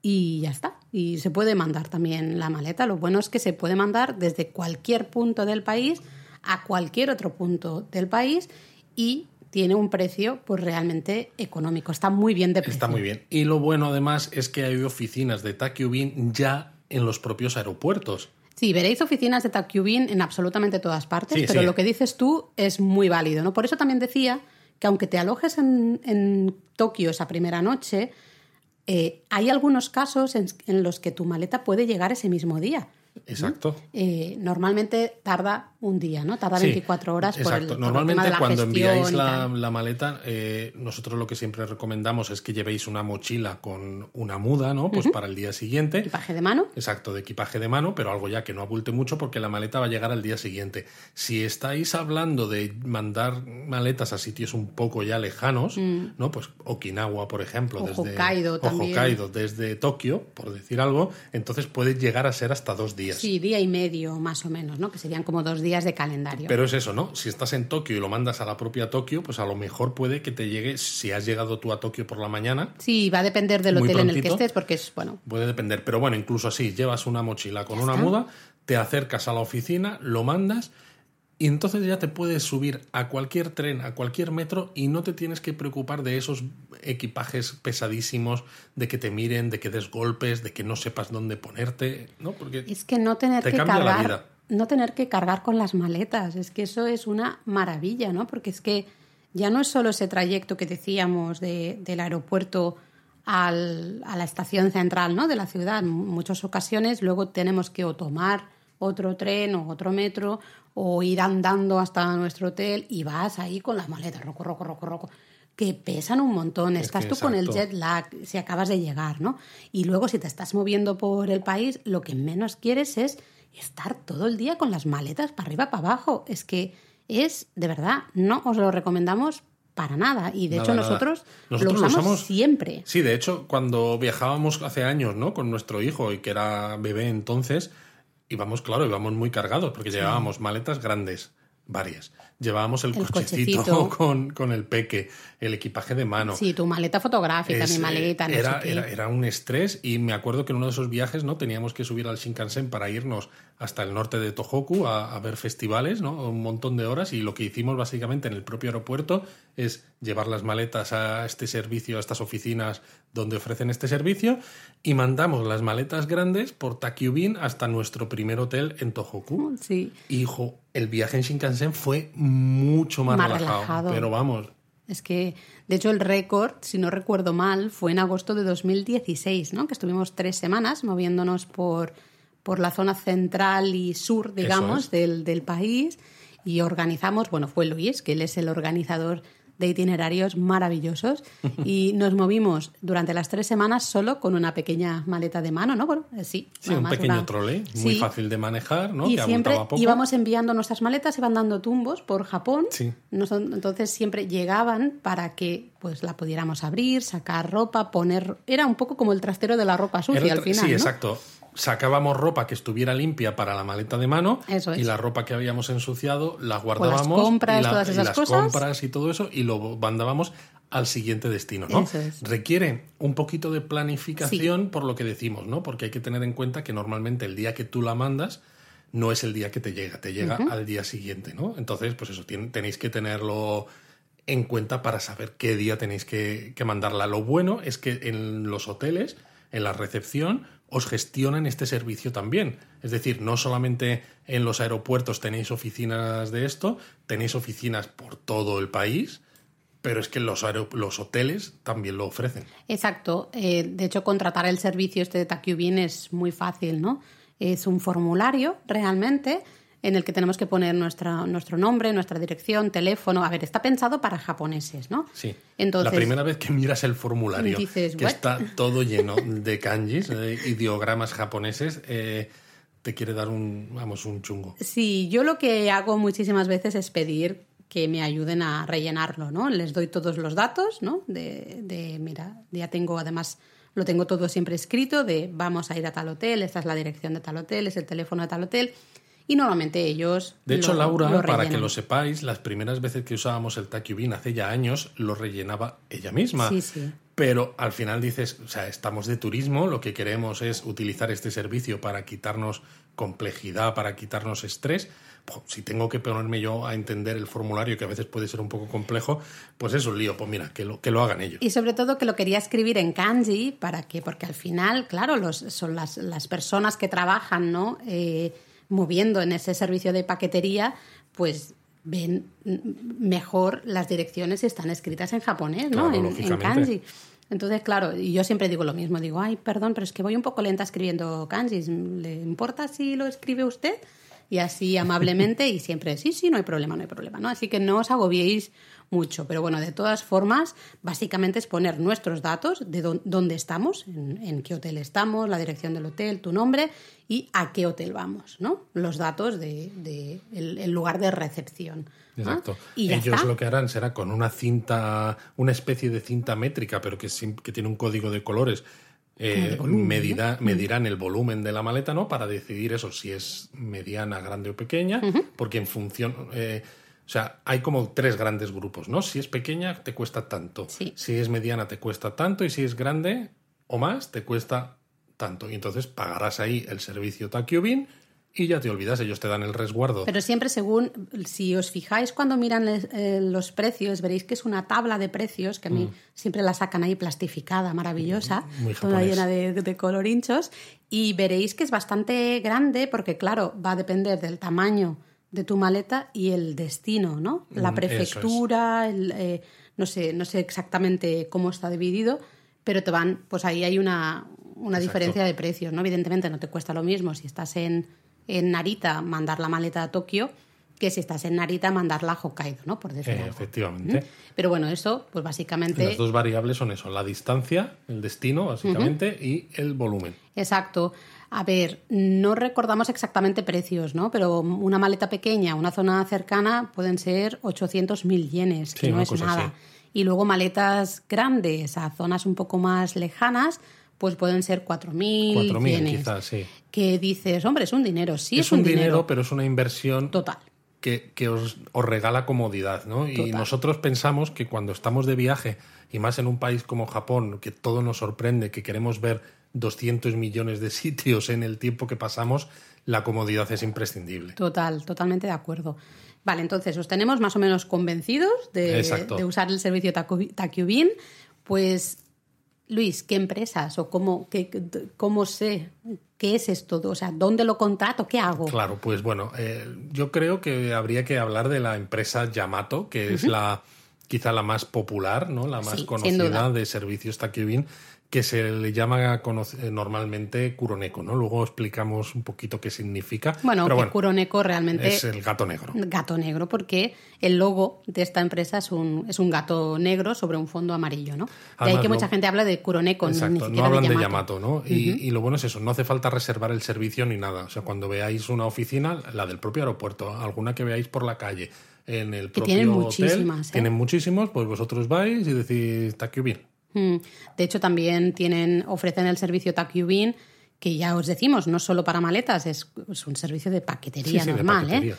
y ya está. Y se puede mandar también la maleta. Lo bueno es que se puede mandar desde cualquier punto del país a cualquier otro punto del país y tiene un precio pues realmente económico. Está muy bien de precio. Está muy bien. Y lo bueno además es que hay oficinas de Takyubin ya en los propios aeropuertos. Sí, veréis oficinas de Takyubin en absolutamente todas partes, Sí, pero sí. lo que dices tú es muy válido, ¿no? Por eso también decía que aunque te alojes en, en Tokio esa primera noche, eh, hay algunos casos en, en los que tu maleta puede llegar ese mismo día. Exacto. Eh, normalmente tarda un día, ¿no? Tarda Sí, 24 horas por el, Exacto. por el Normalmente tema de la cuando enviáis la, maleta, eh, nosotros lo que siempre recomendamos es que llevéis una mochila con una muda, ¿no? Pues para el día siguiente. equipaje de mano. Exacto, de equipaje de mano, pero algo ya que no abulte mucho porque la maleta va a llegar al día siguiente. Si estáis hablando de mandar maletas a sitios un poco ya lejanos, ¿no? Pues Okinawa, por ejemplo, Mm. O desde Hokkaido o también. Hokkaido, desde Tokio, por decir algo, entonces puede llegar a ser hasta dos días. Sí, día y medio más o menos, ¿no? Que serían como dos días de calendario. Pero es eso, ¿no? Si estás en Tokio y lo mandas a la propia Tokio, pues a lo mejor puede que te llegue, si has llegado tú a Tokio por la mañana, Sí, va a depender del hotel en el que estés, porque es, bueno, puede depender. Pero bueno, incluso así, llevas una mochila con una muda, te acercas a la oficina, lo mandas y entonces ya te puedes subir a cualquier tren, a cualquier metro y no te tienes que preocupar de esos equipajes pesadísimos, de que te miren, de que des golpes, de que no sepas dónde ponerte, ¿no? Porque Es que no tener Te que cambia la cargar, vida. no tener que cargar con las maletas, es que eso es una maravilla, ¿no? Porque es que ya no es solo ese trayecto que decíamos de- del aeropuerto al- a la estación central, ¿no? De la ciudad. En muchas ocasiones luego tenemos que o tomar otro tren o otro metro o ir andando hasta nuestro hotel y vas ahí con las maletas, roco, roco, roco, roco, que pesan un montón. Es Estás tú con el jet lag si acabas de llegar, ¿no? Y luego si te estás moviendo por el país, lo que menos quieres es estar todo el día con las maletas para arriba, para abajo. Es que es, de verdad, no os lo recomendamos para nada. Y de Nada, hecho nada. nosotros, Nosotros lo lo usamos, usamos- siempre. Sí, de hecho, cuando viajábamos hace años, ¿no? Con nuestro hijo y que era bebé entonces, íbamos, claro, íbamos muy cargados porque llevábamos maletas grandes, varias. Llevábamos el, El cochecito, cochecito. (laughs) Con, con el peque, el equipaje de mano. Sí, tu maleta fotográfica, Es, mi eh, maleta, no era, sé qué. era, era un estrés y me acuerdo que en uno de esos viajes no teníamos que subir al Shinkansen para irnos hasta el norte de Tohoku a, a ver festivales, ¿no? un montón de horas y lo que hicimos básicamente en el propio aeropuerto es llevar las maletas a este servicio, a estas oficinas donde ofrecen este servicio y mandamos las maletas grandes por Takyubin hasta nuestro primer hotel en Tohoku. Sí. Y, hijo, el viaje en Shinkansen fue mucho más, Más relajado, relajado. pero vamos, Es que, de hecho, el récord, si no recuerdo mal, fue en agosto de 2016, ¿no? Que estuvimos tres semanas moviéndonos por, por la zona central y sur, digamos, es. del, del país y organizamos, bueno, fue Luis, que él es el organizador de itinerarios maravillosos y nos movimos durante las tres semanas solo con una pequeña maleta de mano, ¿no? Bueno, eh, sí. Sí, un pequeño trole, muy fácil de manejar, ¿no? Y siempre íbamos enviando nuestras maletas, iban dando tumbos por Japón. Sí. Entonces siempre llegaban para que pues la pudiéramos abrir, sacar ropa, poner... Era un poco como el trastero de la ropa sucia al final, Sí, exacto sacábamos ropa que estuviera limpia para la maleta de mano y la ropa que habíamos ensuciado la guardábamos las compras, y, todas esas las cosas. compras y todo eso y lo mandábamos al siguiente destino, ¿no? Requiere un poquito de planificación por lo que decimos, ¿no? Porque hay que tener en cuenta que normalmente el día que tú la mandas no es el día que te llega, te llega al día siguiente, ¿no? Entonces, pues eso, tenéis que tenerlo en cuenta para saber qué día tenéis que, que mandarla. Lo bueno es que en los hoteles, en la recepción, os gestionan este servicio también. Es decir, no solamente en los aeropuertos tenéis oficinas de esto, tenéis oficinas por todo el país, pero es que los, los hoteles también lo ofrecen. Exacto. Eh, de hecho, contratar el servicio este de Takubin es muy fácil, ¿no? Es un formulario realmente en el que tenemos que poner nuestra, nuestro nombre, nuestra dirección, teléfono. A ver, está pensado para japoneses, ¿no? Sí. Entonces, la primera vez que miras el formulario, que está todo lleno de kanjis, eh, ideogramas japoneses, eh, te quiere dar un, vamos, un chungo. Sí, yo lo que hago muchísimas veces es pedir que me ayuden a rellenarlo, ¿no? Les doy todos los datos, ¿no? De, de mira, ya tengo además lo tengo todo siempre escrito de vamos a ir a tal hotel, esta es la dirección de tal hotel, es el teléfono de tal hotel y normalmente ellos. De hecho, Laura, para que lo sepáis, las primeras veces que usábamos el Takubin hace ya años, lo rellenaba ella misma. Sí, sí. Pero al final dices, o sea, estamos de turismo, lo que queremos es utilizar este servicio para quitarnos complejidad, para quitarnos estrés. si tengo que ponerme yo a entender el formulario, que a veces puede ser un poco complejo, pues es un lío. Pues mira, que lo, que lo hagan ellos. Y sobre todo que lo quería escribir en kanji, para que, porque al final, claro, los, son las, las personas que trabajan, ¿no? Eh, moviendo en ese servicio de paquetería, pues ven mejor las direcciones si están escritas en japonés, ¿no? en, kanji. Entonces, claro, y yo siempre digo lo mismo, digo, ay, perdón, pero es que voy un poco lenta escribiendo kanjis, ¿le importa si lo escribe usted? Y así amablemente y siempre, sí, sí, no hay problema, no hay problema, ¿no? Así que no os agobiéis mucho. Pero bueno, de todas formas, básicamente es poner nuestros datos de dónde estamos, en, qué hotel estamos, la dirección del hotel, tu nombre y a qué hotel vamos, ¿no? Los datos de, el, lugar de recepción. Exacto. Y Ellos lo que harán será con una cinta, una especie de cinta métrica, pero que, que tiene un código de colores. Eh, medirán el volumen de la maleta, ¿no? Para decidir eso, si es mediana, grande o pequeña, porque en función. Eh, o sea, hay como tres grandes grupos, ¿no? Si es pequeña, te cuesta tanto. Si es mediana, te cuesta tanto. Y si es grande o más, te cuesta tanto. Y entonces pagarás ahí el servicio Takyobin y ya te olvidas, ellos te dan el resguardo. Pero siempre según, si os fijáis cuando miran eh, los precios, veréis que es una tabla de precios, que a mí mm. siempre la sacan ahí plastificada, maravillosa, Muy toda llena de, de, colorinchos, y veréis que es bastante grande porque, claro, va a depender del tamaño de tu maleta y el destino, ¿no? La mm, prefectura, eh, no, sé, no sé exactamente cómo está dividido, pero te van, pues ahí hay una, una diferencia de precios, ¿no? Evidentemente no te cuesta lo mismo si estás en, en Narita mandar la maleta a Tokio que si estás en Narita mandarla a Hokkaido, ¿no? Por decir Efectivamente. Pero bueno, eso, pues básicamente... Las dos variables son eso, la distancia, el destino, básicamente, y el volumen. Exacto. A ver, no recordamos exactamente precios, ¿no? Pero una maleta pequeña, una zona cercana, pueden ser 800.000 yenes, que no es nada. Y luego maletas grandes a zonas un poco más lejanas, pues pueden ser 4.000 yenes. quizás, sí. Que dices, hombre, es un dinero, sí es, un dinero, pero es una inversión total. Que, que os, os, regala comodidad, ¿no? Y nosotros pensamos que cuando estamos de viaje, y más en un país como Japón, que todo nos sorprende, que queremos ver 200 millones de sitios en el tiempo que pasamos, la comodidad es imprescindible. Total, totalmente de acuerdo. Vale, entonces os tenemos más o menos convencidos de, de usar el servicio Takubin. Pues, Luis, ¿qué empresas o cómo, qué, cómo sé qué es esto? O sea, ¿dónde lo contrato? ¿Qué hago? Claro, pues bueno, eh, yo creo que habría que hablar de la empresa Yamato, que es la quizá la más popular, ¿no? la más conocida de servicios Takubin que se le llama conoce- normalmente Kuroneko, ¿no? Luego explicamos un poquito qué significa. Bueno, pero que bueno, Kuroneko realmente es el gato negro. gato negro, porque el logo de esta empresa es un, es un gato negro sobre un fondo amarillo, ¿no? De ahí Además, que lo- mucha gente habla de Kuroneko, ni Exacto, no siquiera hablan de de Yamato. ¿no? Y, y lo bueno es eso, no hace falta reservar el servicio ni nada. O sea, cuando veáis una oficina, la del propio aeropuerto, alguna que veáis por la calle, en el Que propio tienen hotel, muchísimas, ¿eh? tienen muchísimos, pues vosotros vais y decís, bien. Mm. De hecho, también tienen, ofrecen el servicio TacuBin, que ya os decimos, no solo para maletas, es, es un servicio de paquetería Sí, sí, de normal. paquetería. ¿eh?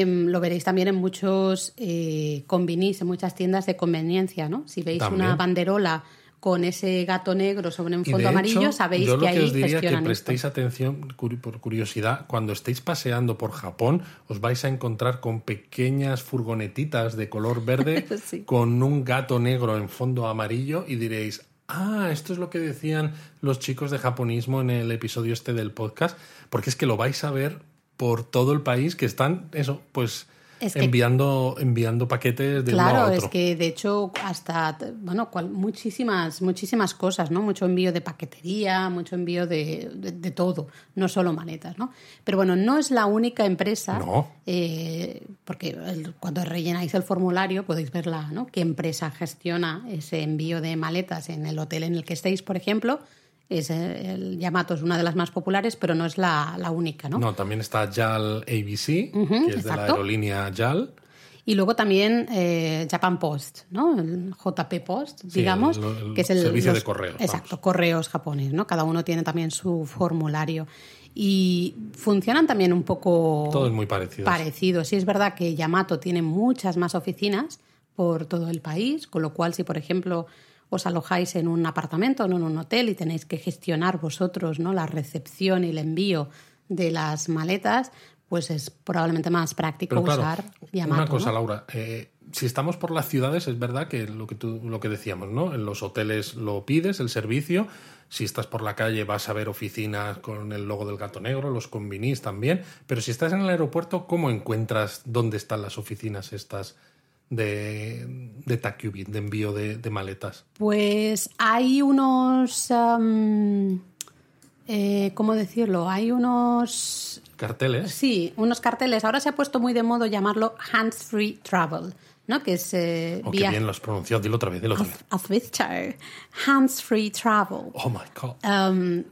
Em, lo veréis también en muchos eh, en muchas tiendas de conveniencia, ¿no? Si veis También. una banderola con ese gato negro sobre un fondo amarillo, sabéis yo que lo ahí que os diría que esto. prestéis atención, por curiosidad, cuando estéis paseando por Japón, os vais a encontrar con pequeñas furgonetitas de color verde (laughs) Sí. con un gato negro en fondo amarillo y diréis, ah, esto es lo que decían los chicos de japonismo en el episodio este del podcast, porque es que lo vais a ver por todo el país que están, eso, pues Es que- enviando, enviando paquetes de uno a Claro, es que de hecho hasta, bueno, cual- muchísimas, muchísimas cosas, ¿no? Mucho envío de paquetería, mucho envío de, de- de todo, no solo maletas, ¿no? Pero bueno, no es la única empresa, No. eh, porque el- cuando rellenáis el formulario podéis verla, ¿no? Qué empresa gestiona ese envío de maletas en el hotel en el que estéis, por ejemplo. Es eh, el Yamato es una de las más populares, pero no es la, la única, ¿no? No, también está JAL ABC, que es de la aerolínea JAL. Y luego también eh, Japan Post, ¿no? El JP Post, Sí, digamos, el- el que es el servicio de correos, Exacto, vamos. correos japonés, ¿no? Cada uno tiene también su formulario. Y funcionan también un poco Todo es muy parecido. parecido. Sí es verdad que Yamato tiene muchas más oficinas por todo el país, con lo cual si, por ejemplo, os alojáis en un apartamento o en un hotel y tenéis que gestionar vosotros ¿no? la recepción y el envío de las maletas, pues es probablemente más práctico claro, usar Yamato. una cosa, ¿no? Laura. eh, si estamos por las ciudades, es verdad que lo que, tú, lo que decíamos, ¿no? En los hoteles lo pides, el servicio. Si estás por la calle vas a ver oficinas con el logo del gato negro, los convinis también. Pero si estás en el aeropuerto, ¿cómo encuentras dónde están las oficinas estas de, de Takubit, de envío de, de maletas? Pues hay unos... am, eh, ¿Cómo decirlo? Hay unos... Carteles. Sí, unos carteles. Ahora se ha puesto muy de moda llamarlo hands-free travel, ¿no? Que es eh, Oh, qué bien lo has pronunciado. Dilo otra vez, dilo otra vez. Hands-free travel. Oh my God. Am,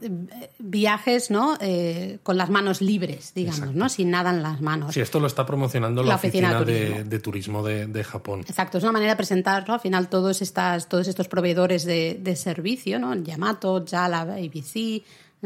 viajes, ¿no? Eh, con las manos libres, digamos, ¿no? Sin nada en las manos. Sí, esto lo está promocionando la, La oficina oficina, de de turismo de, de Japón. Exacto, es una manera de presentarlo. Al final, todos, estas, todos estos proveedores de, de servicio, ¿no? Yamato, Jala, ABC,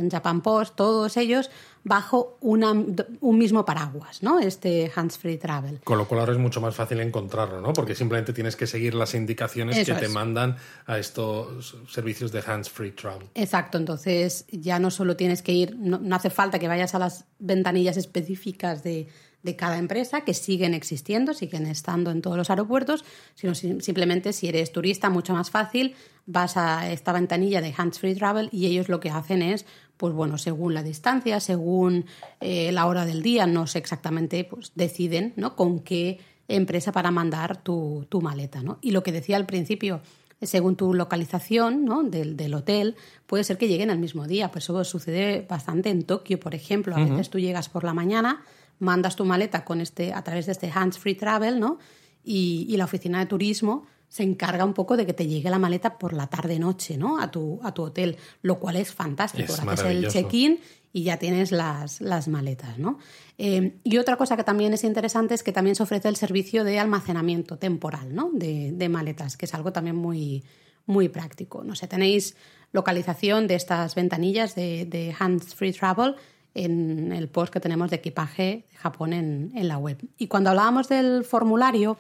Japan Post, todos ellos bajo una, un mismo paraguas, ¿no? Este Hands Free Travel. Con lo cual ahora es mucho más fácil encontrarlo, ¿no? Porque simplemente tienes que seguir las indicaciones Eso que te mandan a estos servicios de hands-free travel. Exacto, entonces ya no solo tienes que ir, no, no hace falta que vayas a las ventanillas específicas de, de cada empresa, que siguen existiendo, siguen estando en todos los aeropuertos, sino sim- simplemente si eres turista, mucho más fácil, vas a esta ventanilla de Hands Free Travel y ellos lo que hacen es, pues bueno, según la distancia, según eh, la hora del día, no sé exactamente, pues deciden ¿no? con qué empresa para mandar tu, tu maleta. ¿no? Y lo que decía al principio, según tu localización ¿no? del, del hotel, puede ser que lleguen al mismo día. Pues eso sucede bastante en Tokio, por ejemplo. A veces tú llegas por la mañana, mandas tu maleta con este, a través de este Hands Free Travel, ¿no? Y, y la oficina de turismo se encarga un poco de que te llegue la maleta por la tarde-noche, ¿no? A tu, a tu hotel, lo cual es fantástico. Es Haces el check-in y ya tienes las, las maletas, ¿no? Eh, y otra cosa que también es interesante es que también se ofrece el servicio de almacenamiento temporal, ¿no? De, de maletas, que es algo también muy, muy práctico. No sé, tenéis localización de estas ventanillas de, de Hands Free Travel en el post que tenemos de equipaje de Japón en, en la web. Y cuando hablábamos del formulario,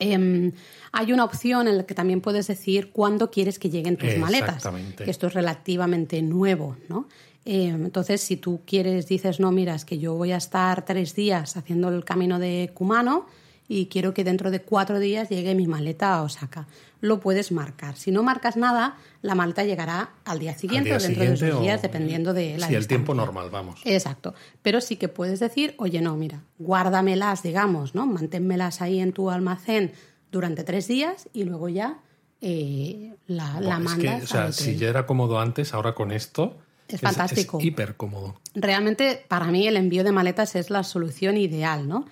Em, hay una opción en la que también puedes decir cuándo quieres que lleguen tus maletas. Exactamente. Que esto es relativamente nuevo, ¿no? Em, entonces, si tú quieres, dices, no, mira, es que yo voy a estar tres días haciendo el camino de Kumano y quiero que dentro de cuatro días llegue mi maleta a Osaka. Lo puedes marcar. Si no marcas nada, la maleta llegará al día siguiente Al o dentro de dos días, o- dependiendo de la Sí, el tiempo distancia. normal, vamos. Exacto. Pero sí que puedes decir, oye, no, mira, guárdamelas, digamos, ¿no? Manténmelas ahí en tu almacén durante tres días y luego ya eh, la, Buah, la es mandas. que, o sea, si ya era cómodo antes, ahora con esto. Es fantástico. hiper cómodo. Realmente, para mí, el envío de maletas es la solución ideal, ¿no?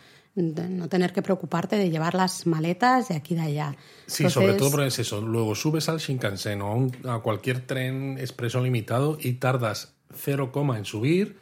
No tener que preocuparte de llevar las maletas de aquí de allá. Sí, sobre todo porque es eso. Luego subes al Shinkansen o a, un- a cualquier tren expreso limitado y tardas 0, en subir,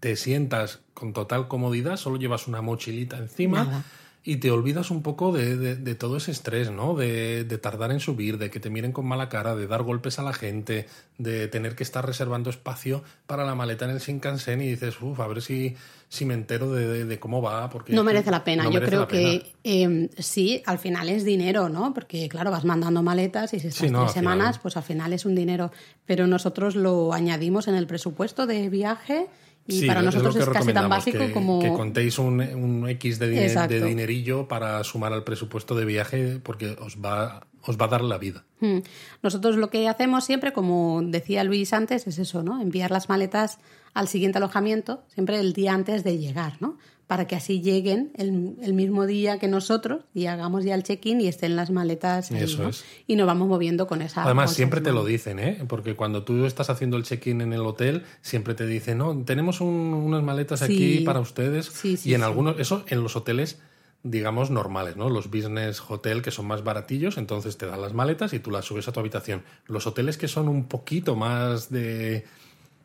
te sientas con total comodidad, solo llevas una mochilita encima Nada. y te olvidas un poco de, de- de todo ese estrés, ¿no? De, de tardar en subir, de que te miren con mala cara, de dar golpes a la gente, de tener que estar reservando espacio para la maleta en el Shinkansen y dices, uff, a ver si, si me entero de, de- de cómo va. Porque No merece la pena. no Yo creo que eh, sí, al final es dinero, ¿no? Porque, claro, vas mandando maletas y si estás Sí, no, tres final. semanas, pues al final es un dinero. Pero nosotros lo añadimos en el presupuesto de viaje y Sí, para nosotros es, casi tan básico que, como. que contéis un, un X de dinerillo para sumar al presupuesto de viaje porque os va, os va a dar la vida. Mm. Nosotros lo que hacemos siempre, como decía Luis antes, es eso, ¿no? Enviar las maletas al siguiente alojamiento, siempre el día antes de llegar, ¿no? Para que así lleguen el, el mismo día que nosotros y hagamos ya el check-in y estén las maletas ahí, Eso ¿no? es. Y nos vamos moviendo con esa. Además, siempre te lo dicen, ¿eh? Porque cuando tú estás haciendo el check-in en el hotel, siempre te dicen, no, tenemos un- unas maletas Sí. aquí para ustedes. Sí, sí, y en algunos, eso en los hoteles, digamos, normales, ¿no? Los business hotel que son más baratillos, entonces te dan las maletas y tú las subes a tu habitación. Los hoteles que son un poquito más de.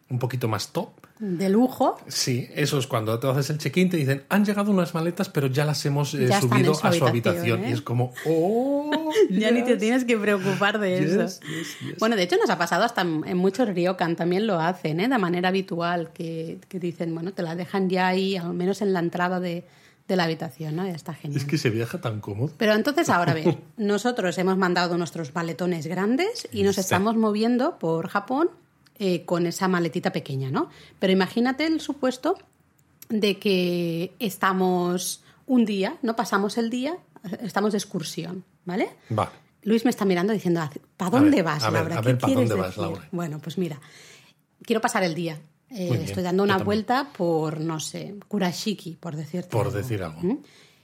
Un poquito más top, De lujo. Sí, eso es cuando te haces el check-in, te dicen, han llegado unas maletas, pero ya las hemos eh, Ya subido su a su habitación. ¿eh? Y es como, ¡oh! (laughs) Ya ni te yes". tienes que preocupar de Yes, eso. yes, yes. Bueno, de hecho nos ha pasado hasta en muchos ryokan también lo hacen, ¿eh? de manera habitual, que, que dicen, bueno, te la dejan ya ahí, al menos en la entrada de, de la habitación, ¿no? Ya está genial. Es que se viaja tan cómodo. Pero entonces, ahora ver, (laughs) nosotros hemos mandado nuestros maletones grandes y nos Sí. estamos moviendo por Japón eh, con esa maletita pequeña, ¿no? Pero imagínate el supuesto de que estamos un día, ¿no? Pasamos el día, estamos de excursión, ¿vale? Vale. Luis me está mirando diciendo, ¿para dónde ver, vas, a ver, Laura? a ¿Qué ver, ¿pa' quieres dónde vas, decir?". Laura? Bueno, pues mira, quiero pasar el día. Eh, bien, estoy dando una vuelta por, no sé, Kurashiki, por decirte Por algo. decir algo. ¿Mm?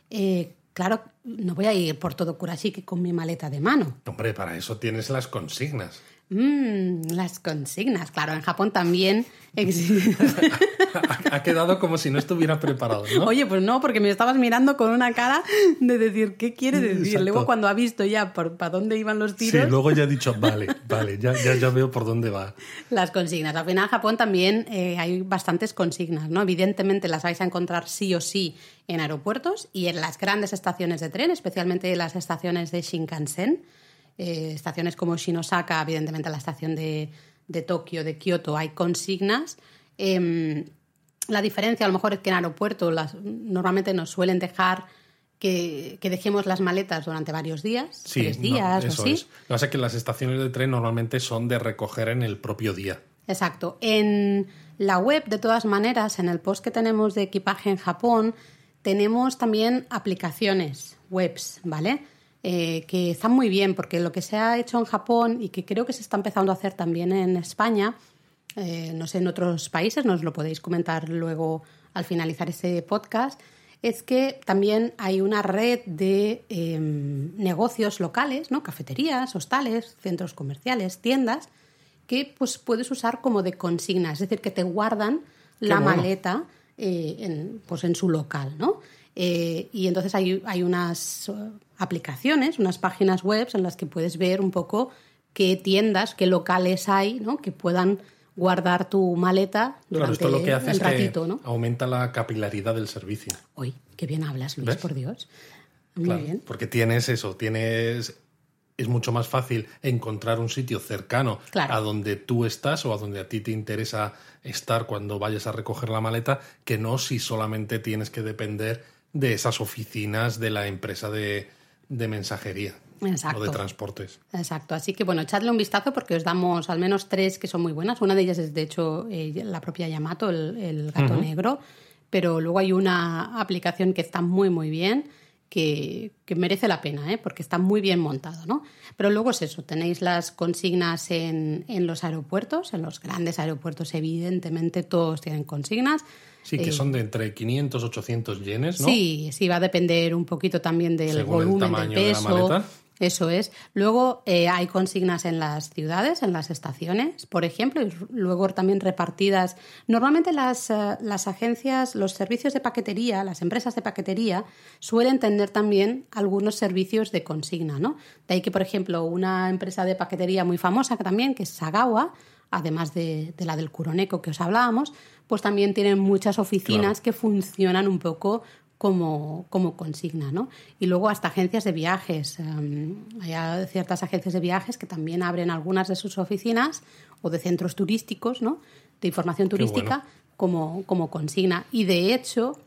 Eh, claro, no voy a ir por todo Kurashiki con mi maleta de mano. Hombre, para eso tienes las consignas. Mm, las consignas. Claro, en Japón también existen. (laughs) ha, ha quedado como si no estuviera preparado, ¿no? Oye, pues no, porque me estabas mirando con una cara de decir, ¿qué quiere decir? Exacto. Luego, cuando ha visto ya por para dónde iban los Sí, tiros, luego ya he dicho, vale, vale, ya, ya, ya veo por dónde va. las consignas. Al final, en Japón también eh, hay bastantes consignas, ¿no? Evidentemente las vais a encontrar sí o sí en aeropuertos y en las grandes estaciones de tren, especialmente las estaciones de Shinkansen. Eh, estaciones como Shinosaka, evidentemente la estación de, de Tokio, de Kioto, hay consignas. Em, la diferencia a lo mejor es que en aeropuerto las, normalmente nos suelen dejar que, que dejemos las maletas durante varios días, Sí, tres no, días o eso así. es. Lo que pasa es que las estaciones de tren normalmente son de recoger en el propio día. Exacto. En la web, de todas maneras, en el post que tenemos de equipaje en Japón, tenemos también aplicaciones, webs, ¿vale? Eh, que están muy bien, porque lo que se ha hecho en Japón y que creo que se está empezando a hacer también en España, eh, no sé, en otros países, nos lo podéis comentar luego al finalizar ese podcast, es que también hay una red de eh, negocios locales, ¿no? cafeterías, hostales, centros comerciales, tiendas, que pues puedes usar como de consigna, es decir, que te guardan la bueno. maleta eh, en, pues en su local, ¿no? Eh, y entonces hay, hay unas aplicaciones, unas páginas web en las que puedes ver un poco qué tiendas, qué locales hay, ¿no? Que puedan guardar tu maleta Claro, durante esto lo que hace el es que ¿no? aumenta la capilaridad del servicio. Uy, qué bien hablas, Luis, ¿Ves? por Dios. Muy Claro, bien. Porque tienes eso, tienes. Es mucho más fácil encontrar un sitio cercano Claro. a donde tú estás o a donde a ti te interesa estar cuando vayas a recoger la maleta, que no si solamente tienes que depender de esas oficinas de la empresa de, de mensajería Exacto. o de transportes. Exacto, así que bueno, echadle un vistazo porque os damos al menos tres que son muy buenas. Una de ellas es de hecho eh, la propia Yamato, el, el gato negro, pero luego hay una aplicación que está muy muy bien, que, que merece la pena, ¿eh? porque está muy bien montado, ¿no? Pero luego es eso, tenéis las consignas en, en los aeropuertos, en los grandes aeropuertos evidentemente todos tienen consignas. Sí, que son de entre 500 800 yenes, ¿no? Sí, sí, va a depender un poquito también del Según el volumen, tamaño del de la maleta. Eso es. Luego eh, hay consignas en las ciudades, en las estaciones, por ejemplo, y luego también repartidas. Normalmente las, eh, las, agencias, los servicios de paquetería, las empresas de paquetería, suelen tener también algunos servicios de consigna, ¿no? De ahí que, por ejemplo, una empresa de paquetería muy famosa que también, que es Sagawa, además de, la del Curoneco que os hablábamos, pues también tienen muchas oficinas que funcionan un poco como, como consigna, ¿no? Y luego hasta agencias de viajes. Em, hay ciertas agencias de viajes que también abren algunas de sus oficinas o de centros turísticos, ¿no? De información turística como, como consigna. Y de hecho,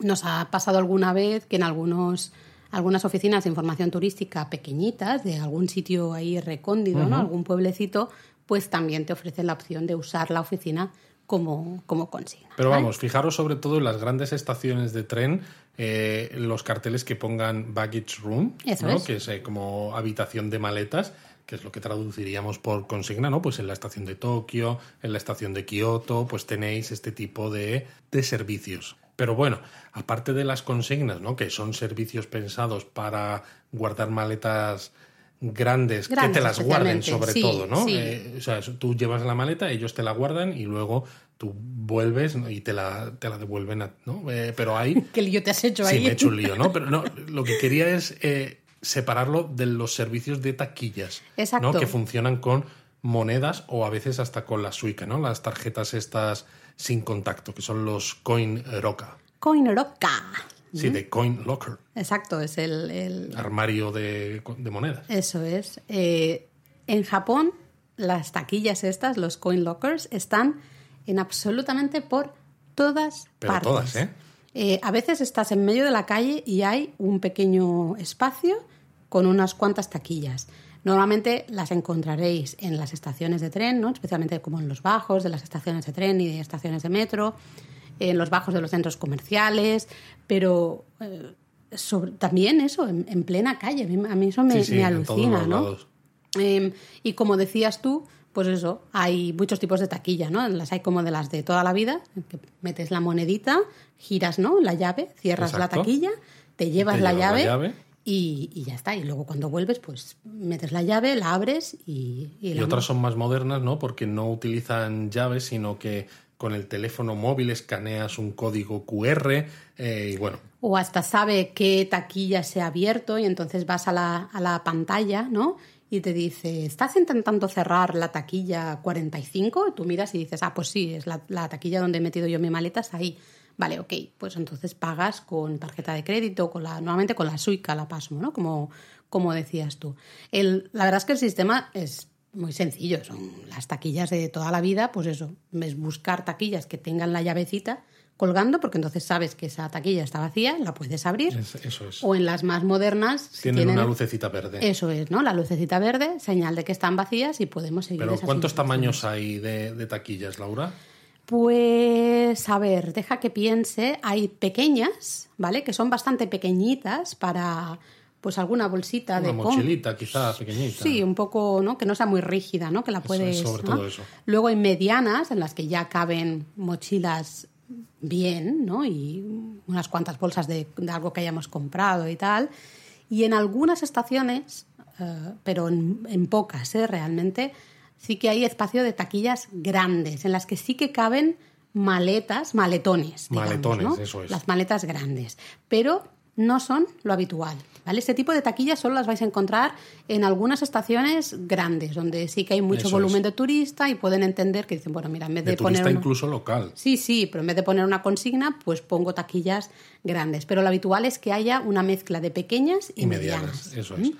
nos ha pasado alguna vez que en algunos algunas oficinas de información turística pequeñitas, de algún sitio ahí recóndido, ¿no? algún pueblecito, pues también te ofrecen la opción de usar la oficina como, como consigna. Pero vamos, fijaros sobre todo en las grandes estaciones de tren, eh, los carteles que pongan baggage room, que es eh, como habitación de maletas, que es lo que traduciríamos por consigna, ¿no? Pues en la estación de Tokio, en la estación de Kioto, pues tenéis este tipo de, de servicios. Pero bueno, aparte de las consignas, ¿no? Que son servicios pensados para guardar maletas grandes, que te las guarden sobre todo, ¿no? Eh, o sea, tú llevas la maleta, ellos te la guardan y luego tú vuelves y te la, te la devuelven, ¿no? Eh, pero hay... (laughs) ¿Qué lío te has hecho ahí? Sí, me he hecho un lío, ¿no? (laughs) Pero no, lo que quería es eh, separarlo de los servicios de taquillas, Exacto. ¿no? Que funcionan con monedas o a veces hasta con la Suica, ¿no? Las tarjetas estas sin contacto, que son los Coin Roca. Coin Roca. Sí, de Coin Locker. Exacto, es el... Armario de, monedas. Eso es. Eh, en Japón, las taquillas estas, los Coin Lockers, están en absolutamente por todas Pero partes. todas, ¿eh? ¿eh? A veces estás en medio de la calle y hay un pequeño espacio con unas cuantas taquillas. Normalmente las encontraréis en las estaciones de tren, ¿no? especialmente como en los bajos de las estaciones de tren y de estaciones de metro en los bajos de los centros comerciales, pero eh, también eso, en, plena calle. A mí eso me, alucina, ¿no? Em, y como decías tú, pues eso, hay muchos tipos de taquilla, ¿no? Las hay como de las de toda la vida, que metes la monedita, giras, ¿no? La llave, cierras la taquilla, te llevas la, llave, Y, ya está. Y luego cuando vuelves, pues metes la llave, la abres y... Y, otras son más modernas, ¿no? Porque no utilizan llaves, sino que con el teléfono móvil escaneas un código QR eh, y bueno. O hasta sabe qué taquilla se ha abierto y entonces vas a la, a la pantalla, ¿no? Y te dice, ¿estás intentando cerrar la taquilla 45? Tú miras y dices, ah, pues sí, es la, la taquilla donde he metido yo mi maleta, ahí. Vale, ok, pues entonces pagas con tarjeta de crédito, con la, nuevamente con la Suica, la Pasmo, ¿no? Como, como decías tú. El, la verdad es que el sistema es muy sencillo, son las taquillas de toda la vida, pues eso, es buscar taquillas que tengan la llavecita colgando, porque entonces sabes que esa taquilla está vacía, la puedes abrir. eso es. O en las más modernas. tienen, una lucecita verde. Eso es, ¿no? La lucecita verde, señal de que están vacías y podemos seguir. Pero ¿cuántos tamaños hay de, de taquillas, Laura? Pues, a ver, deja que piense. Hay pequeñas, ¿vale? Que son bastante pequeñitas para pues alguna bolsita Una de mochilita quizá pequeñita. Sí, un poco, ¿no? Que no sea muy rígida, ¿no? Que la puedes... sobre todo eso. Luego hay medianas en las que ya caben mochilas bien, ¿no? Y unas cuantas bolsas de, algo que hayamos comprado y tal. Y en algunas estaciones, eh, pero en, pocas, ¿eh? Realmente, sí que hay espacio de taquillas grandes, en las que sí que caben maletas, maletones. maletones, eso es. Las maletas grandes. Pero no son lo habitual. ¿Vale? Este tipo de taquillas solo las vais a encontrar en algunas estaciones grandes, donde sí que hay mucho volumen de turista y pueden entender que dicen, bueno, mira, en vez de, de poner. Incluso local. Sí, sí, pero en vez de poner una consigna, pues pongo taquillas grandes. Pero lo habitual es que haya una mezcla de pequeñas y, medianas. Eso es.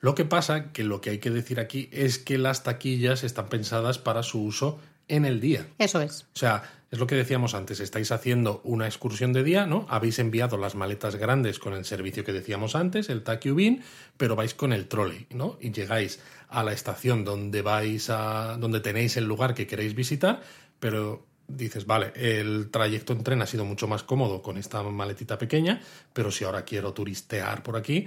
Lo que pasa que lo que hay que decir aquí es que las taquillas están pensadas para su uso en el día. Eso es. O sea, es lo que decíamos antes, estáis haciendo una excursión de día, ¿no? Habéis enviado las maletas grandes con el servicio que decíamos antes, el Takubin, pero vais con el trolley, ¿no? Y llegáis a la estación donde vais a donde tenéis el lugar que queréis visitar, pero dices, vale, el trayecto en tren ha sido mucho más cómodo con esta maletita pequeña, pero si ahora quiero turistear por aquí,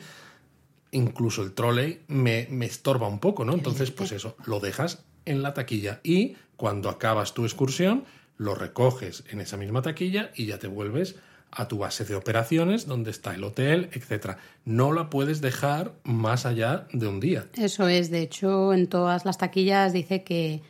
incluso el trolley me, me estorba un poco, ¿no? Entonces, pues eso, lo dejas en la taquilla y cuando acabas tu excursión lo recoges en esa misma taquilla y ya te vuelves a tu base de operaciones, donde está el hotel, etcétera. No la puedes dejar más allá de un día. Eso es, de hecho, en todas las taquillas dice que,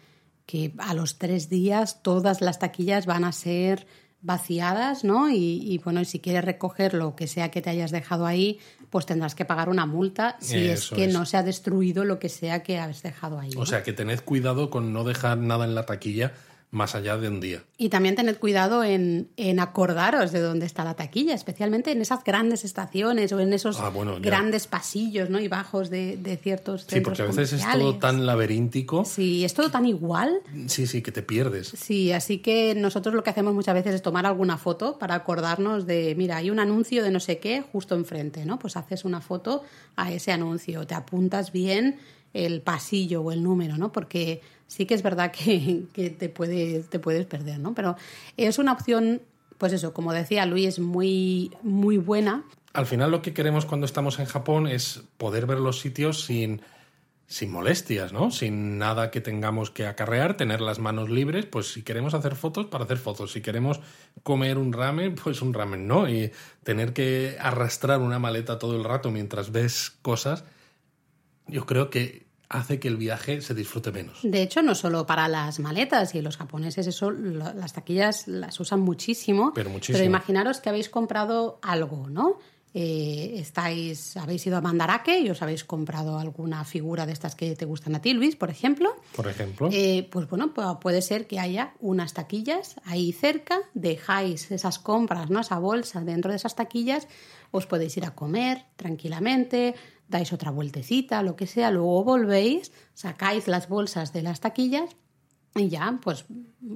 que a los tres días todas las taquillas van a ser vaciadas, ¿no? Y, y, bueno, si quieres recoger lo que sea que te hayas dejado ahí, pues tendrás que pagar una multa si es que es. no se ha destruido lo que sea que has dejado ahí. ¿no? O sea que tened cuidado con no dejar nada en la taquilla más allá de un día. Y también tened cuidado en, en acordaros de dónde está la taquilla, especialmente en esas grandes estaciones o en esos Ah, bueno, grandes pasillos ¿no? y bajos de, de ciertos Sí, centros porque a veces es todo tan laberíntico. Sí, es todo tan igual. Sí, sí, que te pierdes. Sí, así que nosotros lo que hacemos muchas veces es tomar alguna foto para acordarnos de, mira, hay un anuncio de no sé qué justo enfrente, ¿no? Pues haces una foto a ese anuncio, te apuntas bien el pasillo o el número, ¿no? Porque sí que es verdad que, que te, puedes, te puedes perder, ¿no? Pero es una opción, pues eso, como decía Luis, muy, muy buena. Al final lo que queremos cuando estamos en Japón es poder ver los sitios sin, sin molestias, ¿no? Sin nada que tengamos que acarrear, tener las manos libres, pues si queremos hacer fotos, para hacer fotos. Si queremos comer un ramen, pues un ramen, ¿no? Y tener que arrastrar una maleta todo el rato mientras ves cosas, yo creo que hace que el viaje se disfrute menos. De hecho, no solo para las maletas y los japoneses, eso, lo- las taquillas las usan muchísimo. Pero muchísimo. imaginaros que habéis comprado algo, ¿no? Eh, estáis, habéis ido a Mandarake y os habéis comprado alguna figura de estas que te gustan a ti, Luis, por ejemplo. Por ejemplo, Eh, pues bueno, pu- puede ser que haya unas taquillas ahí cerca, dejáis esas compras, ¿no? Esa bolsa dentro de esas taquillas, os podéis ir a comer tranquilamente, dais otra vueltecita, lo que sea, luego volvéis, sacáis las bolsas de las taquillas y ya, pues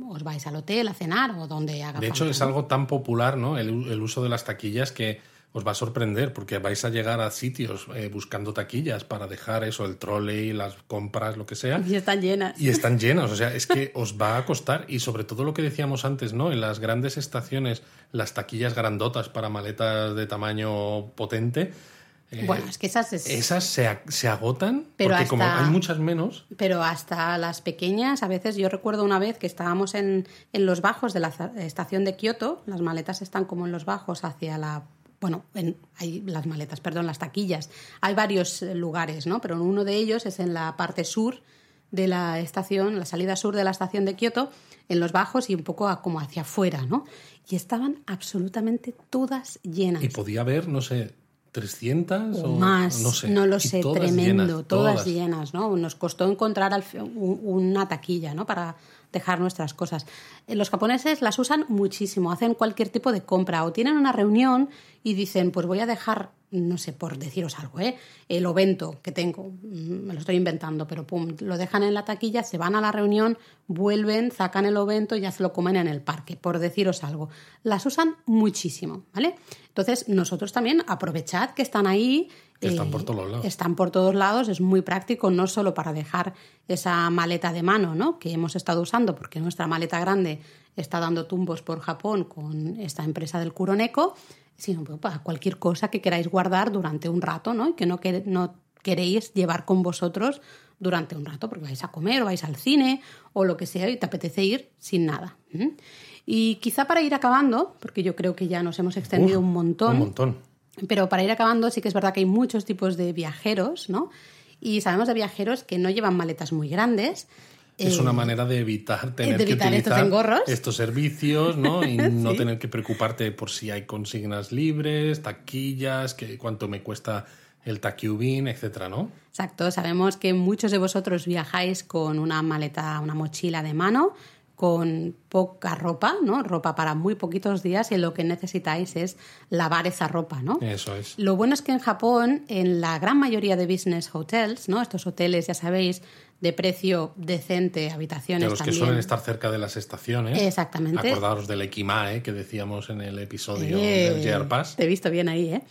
os vais al hotel a cenar o donde haga De hecho, falta, es algo tan popular, ¿no? El, el uso de las taquillas que os va a sorprender porque vais a llegar a sitios eh, buscando taquillas para dejar eso, el trolley, las compras, lo que sea. Y están llenas. Y están llenas, o sea, es que os va a costar. Y sobre todo lo que decíamos antes, ¿no? En las grandes estaciones, las taquillas grandotas para maletas de tamaño potente, eh, Bueno, es que esas es- esas se, se agotan Pero porque como hasta- hay muchas menos, Pero hasta las pequeñas, a veces yo recuerdo una vez que estábamos en, en los bajos de la estación de Kioto, las maletas están como en los bajos hacia la... Bueno, en, hay las maletas, perdón, las taquillas. Hay varios eh, lugares, ¿no? Pero uno de ellos es en la parte sur de la estación, la salida sur de la estación de Kioto, en los bajos y un poco a- como hacia afuera, ¿no? Y estaban absolutamente todas llenas. y podía haber, no sé, 300 o o más, no sé. no lo sé, todas tremendo, llenas, todas, llenas, ¿no? Nos costó encontrar una taquilla, ¿no? Para dejar nuestras cosas. Eh, Los japoneses las usan muchísimo, hacen cualquier tipo de compra o tienen una reunión y dicen, pues voy a dejar, no sé, por deciros algo, ¿eh? El ovento que tengo, mm, me lo estoy inventando, pero pum, lo dejan en la taquilla, se van a la reunión, vuelven, sacan el ovento y ya se lo comen en el parque, por deciros algo. Las usan muchísimo, ¿vale? Entonces, nosotros también aprovechad que están ahí. Están eh, por todos lados. Están por todos lados, es muy práctico, no solo para dejar esa maleta de mano, ¿no? Que hemos estado usando, porque nuestra maleta grande está dando tumbos por Japón con esta empresa del Kuroneko, sino para cualquier cosa que queráis guardar durante un rato, ¿no? Y que no, quere- no queréis llevar con vosotros durante un rato, porque vais a comer o vais al cine o lo que sea y te apetece ir sin nada. Y quizá para ir acabando, porque yo creo que ya nos hemos extendido Uf, un montón. Un montón. Pero para ir acabando, sí que es verdad que hay muchos tipos de viajeros, ¿no? Y sabemos de viajeros que no llevan maletas muy grandes. Es eh, una manera de evitar tener de que evitar estos utilizar engorros. estos servicios, ¿no? Y (laughs) no Sí. tener que preocuparte por si hay consignas libres, taquillas, que cuánto me cuesta el takyubin, etcétera, ¿no? Exacto, sabemos que muchos de vosotros viajáis con una maleta, una mochila de mano, con poca ropa, ¿no? Ropa para muy poquitos días y lo que necesitáis es lavar esa ropa, ¿no? Eso es. Lo bueno es que en Japón, en la gran mayoría de business hotels, ¿no? Estos hoteles, ya sabéis, de precio decente, habitaciones De los que suelen estar cerca de las estaciones. Exactamente. Acordaros del Ekimae que decíamos en el episodio Eh, del JR Pass. Te he visto bien ahí, ¿eh?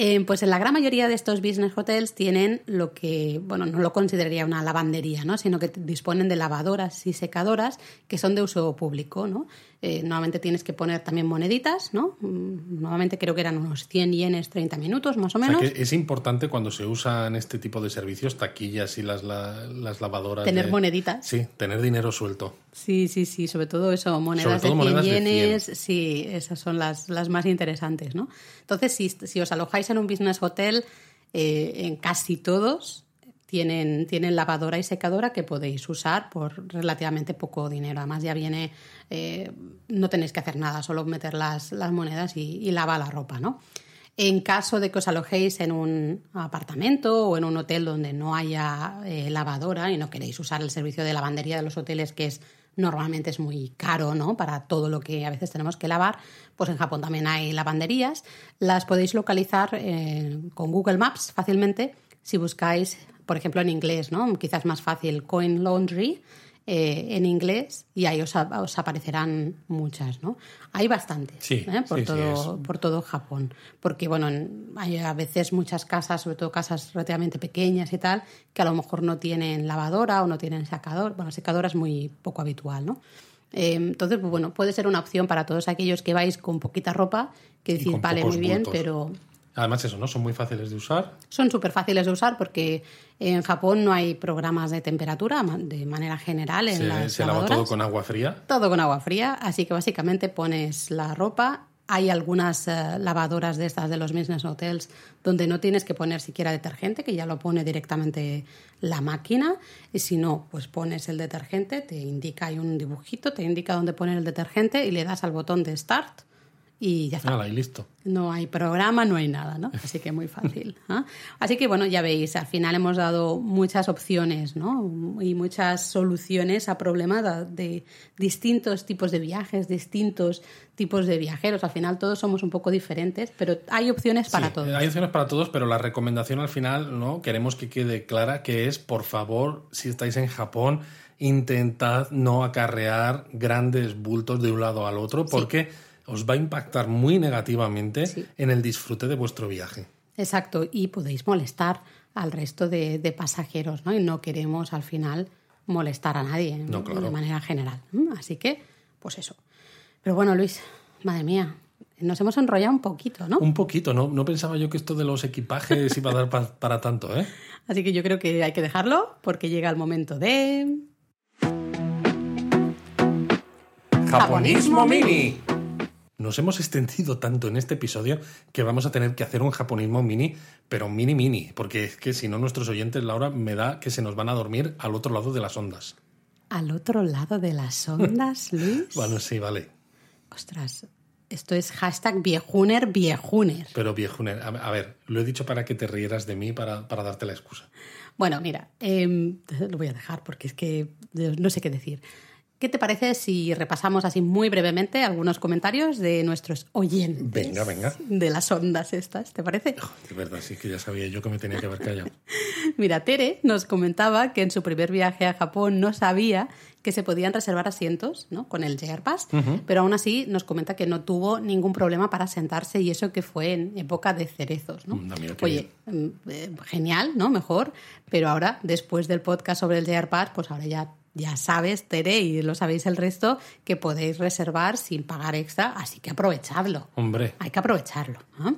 Eh, Pues en la gran mayoría de estos business hotels tienen lo que, bueno, no lo consideraría una lavandería, ¿no? Sino que disponen de lavadoras y secadoras que son de uso público, ¿no? Eh, normalmente tienes que poner también moneditas, ¿no? Mm, Normalmente creo que eran unos 100 yenes 30 minutos, más o O sea menos. que es importante cuando se usan este tipo de servicios, taquillas y las, la- las lavadoras. Tener de- moneditas. Sí, tener dinero suelto. Sí, sí, sí, sobre todo eso, monedas, todo de, 100 monedas de 100. yenes, sí, esas son las, las más interesantes, ¿no? Entonces, si, si os alojáis en un business hotel, eh, en casi todos tienen, tienen lavadora y secadora que podéis usar por relativamente poco dinero. Además, ya viene, eh, no tenéis que hacer nada, solo meter las, las monedas y, y lava la ropa, ¿no? En caso de que os alojéis en un apartamento o en un hotel donde no haya eh, lavadora y no queréis usar el servicio de lavandería de los hoteles, que es normalmente es muy caro, ¿no? Para todo lo que a veces tenemos que lavar, pues en Japón también hay lavanderías. Las podéis localizar eh, con Google Maps fácilmente si buscáis, por ejemplo, en inglés, ¿no? Quizás más fácil, Coin Laundry eh, en inglés y ahí os, a- os aparecerán muchas, ¿no? Hay bastantes Sí, ¿eh? por, sí, todo, por todo Japón. Porque, bueno, en- hay a veces muchas casas, sobre todo casas relativamente pequeñas y tal, que a lo mejor no tienen lavadora o no tienen secador. Bueno, secadora es muy poco habitual, ¿no? Eh, entonces, pues, bueno, puede ser una opción para todos aquellos que vais con poquita ropa, que decís, vale, muy bien, pero Además, eso, ¿no? Son muy fáciles de usar. son súper fáciles de usar porque en Japón no hay programas de temperatura de manera general en Se, las se lava todo con agua fría. Todo con agua fría, así que básicamente pones la ropa. Hay algunas eh, lavadoras de estas de los business hotels donde no tienes que poner siquiera detergente, que ya lo pone directamente la máquina. Y si no, pues pones el detergente, te indica, hay un dibujito, te indica dónde poner el detergente y le das al botón de start y ya está. Hala, y listo. No hay programa, no hay nada, ¿no? (laughs) Así que muy fácil. Así que bueno, ya veis, al final hemos dado muchas opciones, ¿no? Y muchas soluciones a problemas de, distintos tipos de viajes, distintos tipos de viajeros. Al final todos somos un poco diferentes, pero hay opciones para Sí, todos. Hay opciones para todos, pero la recomendación al final, ¿no? Queremos que quede clara que es, por favor, si estáis en Japón, intentad no acarrear grandes bultos de un lado al otro, porque os va a impactar muy negativamente Sí. en el disfrute de vuestro viaje. Exacto, y podéis molestar al resto de, de pasajeros, ¿no? Y no queremos al final molestar a nadie No, claro. de manera general. Así que, pues eso. Pero bueno, Luis, madre mía, nos hemos enrollado un poquito, ¿no? Un poquito, ¿no? No pensaba yo que esto de los equipajes iba a dar pa- para tanto, ¿eh? (laughs) Así que yo creo que hay que dejarlo porque llega el momento de... Japonismo mini. Nos hemos extendido tanto en este episodio que vamos a tener que hacer un japonismo mini, pero mini mini, porque es que si no nuestros oyentes, Laura, me da que se nos van a dormir al otro lado de las ondas. Al otro lado de las ondas, (laughs) Luis. Bueno, sí, vale. Ostras, esto es hashtag viejuner, viejuner. Pero viejuner, a, a ver, lo he dicho para que te rieras de mí, para, para darte la excusa. Bueno, mira, em, (laughs) lo voy a dejar porque es que no sé qué decir. ¿Qué te parece si repasamos así muy brevemente algunos comentarios de nuestros oyentes? Venga, venga. De las ondas estas, ¿te parece? De verdad, sí que ya sabía yo que me tenía que haber callado. (laughs) Mira, Tere nos comentaba que en su primer viaje a Japón no sabía que se podían reservar asientos ¿no? con el JR Pass, pero aún así nos comenta que no tuvo ningún problema para sentarse y eso que fue en época de cerezos. ¿no? Mira Oye, mm, eh, genial, ¿no? Mejor, pero ahora, después del podcast sobre el JR Pass, pues ahora ya, ya sabes, Tere, y lo sabéis el resto, que podéis reservar sin pagar extra, así que aprovechadlo. Hombre, Hay que aprovecharlo. ¿ah?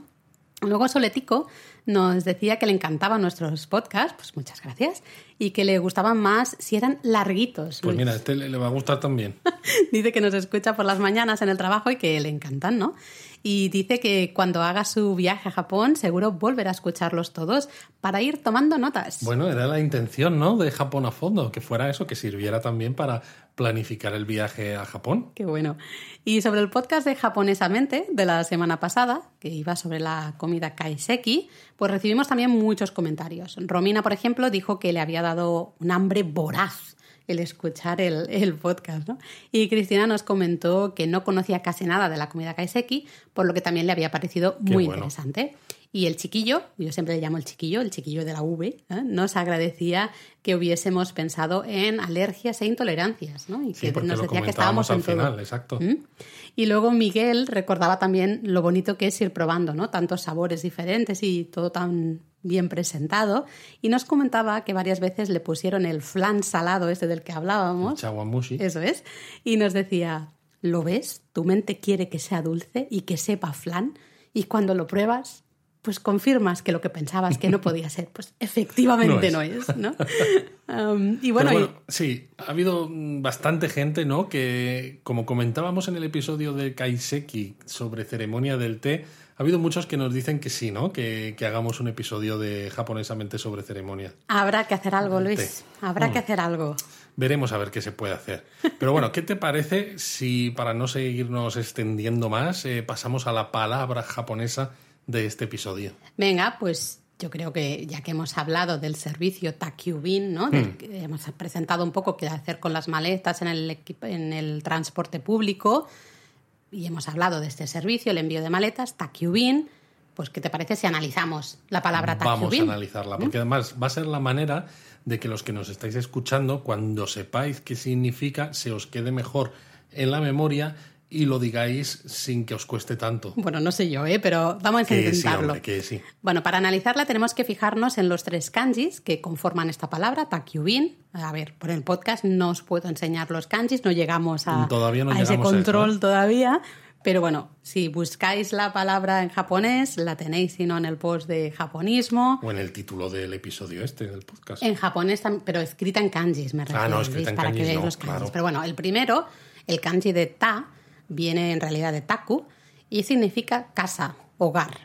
Luego Soletico nos decía que le encantaban nuestros podcasts, pues muchas gracias, y que le gustaban más si eran larguitos. pues Luis. mira, este le va a gustar también. (laughs) Dice que nos escucha por las mañanas en el trabajo y que le encantan, ¿no? Y dice que cuando haga su viaje a Japón seguro volverá a escucharlos todos para ir tomando notas. Bueno, era la intención, ¿no? De Japón a fondo, que fuera eso, que sirviera también para planificar el viaje a Japón. Qué bueno. Y sobre el podcast de Japonesamente de la semana pasada, que iba sobre la comida kaiseki, pues recibimos también muchos comentarios. Romina, por ejemplo, dijo que le había dado un hambre voraz el escuchar el, el podcast, ¿no? Y Cristina nos comentó que no conocía casi nada de la comida kaiseki, por lo que también le había parecido Qué muy bueno. interesante. Y el chiquillo, yo siempre le llamo el chiquillo, el chiquillo de la V, ¿eh? nos agradecía que hubiésemos pensado en alergias e intolerancias, ¿no? Y Sí, que porque nos decía que estábamos al en todo. exacto. ¿Mm? Y luego Miguel recordaba también lo bonito que es ir probando, ¿no? Tantos sabores diferentes y todo tan bien presentado. Y nos comentaba que varias veces le pusieron el flan salado este del que hablábamos. Chawamushi. Eso es. Y nos decía, ¿lo ves? Tu mente quiere que sea dulce y que sepa flan. Y cuando lo pruebas, pues confirmas que lo que pensabas que no (laughs) podía ser, pues efectivamente no es, ¿no? (laughs) Um, y bueno, sí, ha habido bastante gente, ¿no? Que, como comentábamos en el episodio de Kaiseki sobre ceremonia del té, ha habido muchos que nos dicen que sí, ¿no? Que, que hagamos un episodio de japonesamente sobre ceremonia. habrá que hacer algo, Luis. Habrá que hacer algo. Veremos a ver qué se puede hacer. Pero bueno, ¿qué te parece si para no seguirnos extendiendo más eh, pasamos a la palabra japonesa de este episodio? Venga, pues yo creo que ya que hemos hablado del servicio Takyubin, ¿no? Del que hemos presentado un poco qué hacer con las maletas en el, en el transporte público y hemos hablado de este servicio, el envío de maletas, Takyubin, pues ¿qué te parece si analizamos la palabra Vamos a analizarla, porque además va a ser la manera de que los que nos estáis escuchando, cuando sepáis qué significa, se os quede mejor en la memoria y lo digáis sin que os cueste tanto. Bueno, no sé yo, ¿eh? pero vamos a Que sí, intentarlo. hombre, que sí. Bueno, para analizarla tenemos que fijarnos en los tres kanjis que conforman esta palabra, takyubin. A ver, por el podcast no os puedo enseñar los kanjis, no llegamos a, Todavía no a ese a eso, control ¿eh? todavía. Pero bueno, si buscáis la palabra en japonés, la tenéis, si no, en el post de japonismo. O en el título del episodio este del podcast. En japonés, pero escrita en kanjis, me refiero. Ah, no, escrita en para que veáis no, los kanjis. claro. Pero bueno, el primero, el kanji de ta, viene en realidad de taku y significa casa, hogar.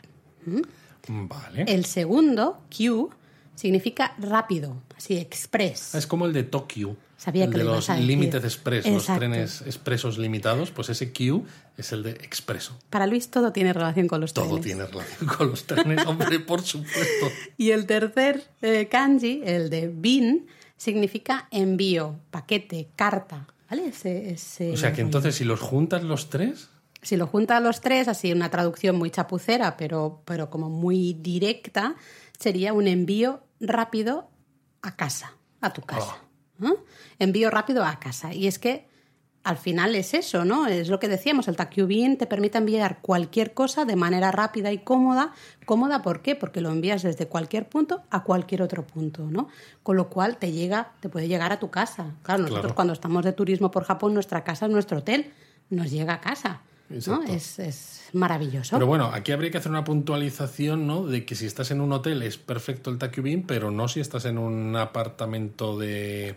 Vale. El segundo, Q, significa rápido, así, express. Es como el de Tokio. Sabía el que de lo los límites express, los trenes expresos limitados, pues ese Q es el de expreso. Para Luis todo tiene relación con los Todo trenes. tiene relación con los trenes, (laughs) hombre, por supuesto. Y el tercer eh, kanji, el de bin, significa envío, paquete, carta. ¿Vale? Ese, ese O sea que entonces si los juntas los tres, Si lo juntas los tres, así una traducción muy chapucera, pero, pero como muy directa, sería un envío rápido a casa, a tu casa. ¿no? Envío rápido a casa. Y es que al final es eso, ¿no? Es lo que decíamos, el Takyubin te permite enviar cualquier cosa de manera rápida y cómoda. ¿Cómoda por qué? Porque lo envías desde cualquier punto a cualquier otro punto, ¿no? Con lo cual te llega, te puede llegar a tu casa. Claro, nosotros Claro. cuando estamos de turismo por Japón, nuestra casa es nuestro hotel, nos llega a casa. ¿no? Es, es maravilloso. Pero bueno, aquí habría que hacer una puntualización, ¿no? De que si estás en un hotel es perfecto el Takubin, pero no si estás en un apartamento de.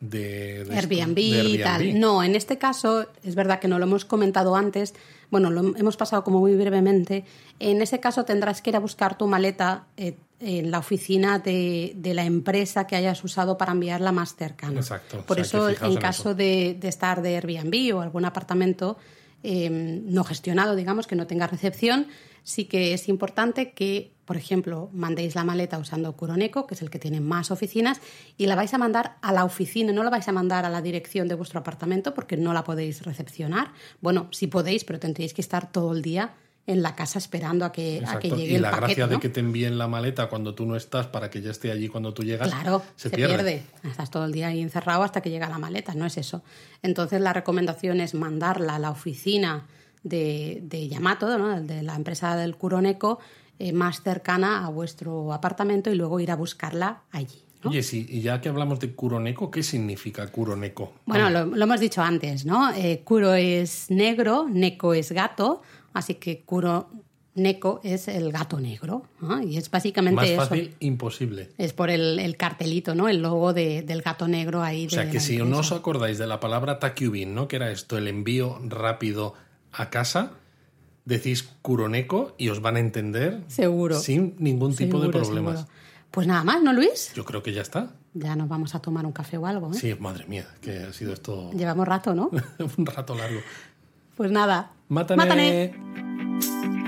De, de Airbnb, de y tal. Airbnb. No, en este caso, es verdad que no lo hemos comentado antes, bueno, lo hemos pasado como muy brevemente. En ese caso tendrás que ir a buscar tu maleta eh, en la oficina de, de la empresa que hayas usado para enviarla más cercana. Exacto, Por o sea, eso, en caso eso. de estar de Airbnb o algún apartamento eh, no gestionado, digamos, que no tenga recepción, sí que es importante que, por ejemplo, mandéis la maleta usando Kuroneko, que es el que tiene más oficinas, y la vais a mandar a la oficina, no la vais a mandar a la dirección de vuestro apartamento porque no la podéis recepcionar. Bueno, sí podéis, pero tendréis que estar todo el día en la casa esperando a que, a que llegue y el la paquete. gracia ¿no? de que te envíen la maleta cuando tú no estás para que ya esté allí cuando tú llegas Claro, se, se, pierde. Estás todo el día ahí encerrado hasta que llega la maleta, no es eso. Entonces la recomendación es mandarla a la oficina de, de Yamato, ¿no? de la empresa del Kuroneko, eh, más cercana a vuestro apartamento y luego ir a buscarla allí. ¿no? Oye, sí, y ya que hablamos de Kuroneko, ¿qué significa Kuroneko? Bueno, lo, lo hemos dicho antes, ¿no? Eh, Kuro es negro, Neko es gato, así que Kuro Neko es el gato negro. ¿no? Y es básicamente Más eso. fácil, imposible. Es por el, el cartelito, ¿no? El logo de- del gato negro ahí. O sea de que si no os acordáis de la palabra Takubin, ¿no? Que era esto, el envío rápido a casa, decís Kuroneko y os van a entender Seguro. sin ningún tipo de problemas. seguro. Pues nada más, ¿no, Luis? Yo creo que ya está. Ya nos vamos a tomar un café o algo, ¿eh? Sí, madre mía, que ha sido esto (laughs) Llevamos rato, ¿no? (laughs) un rato largo. Pues nada. Mátane. Mátane.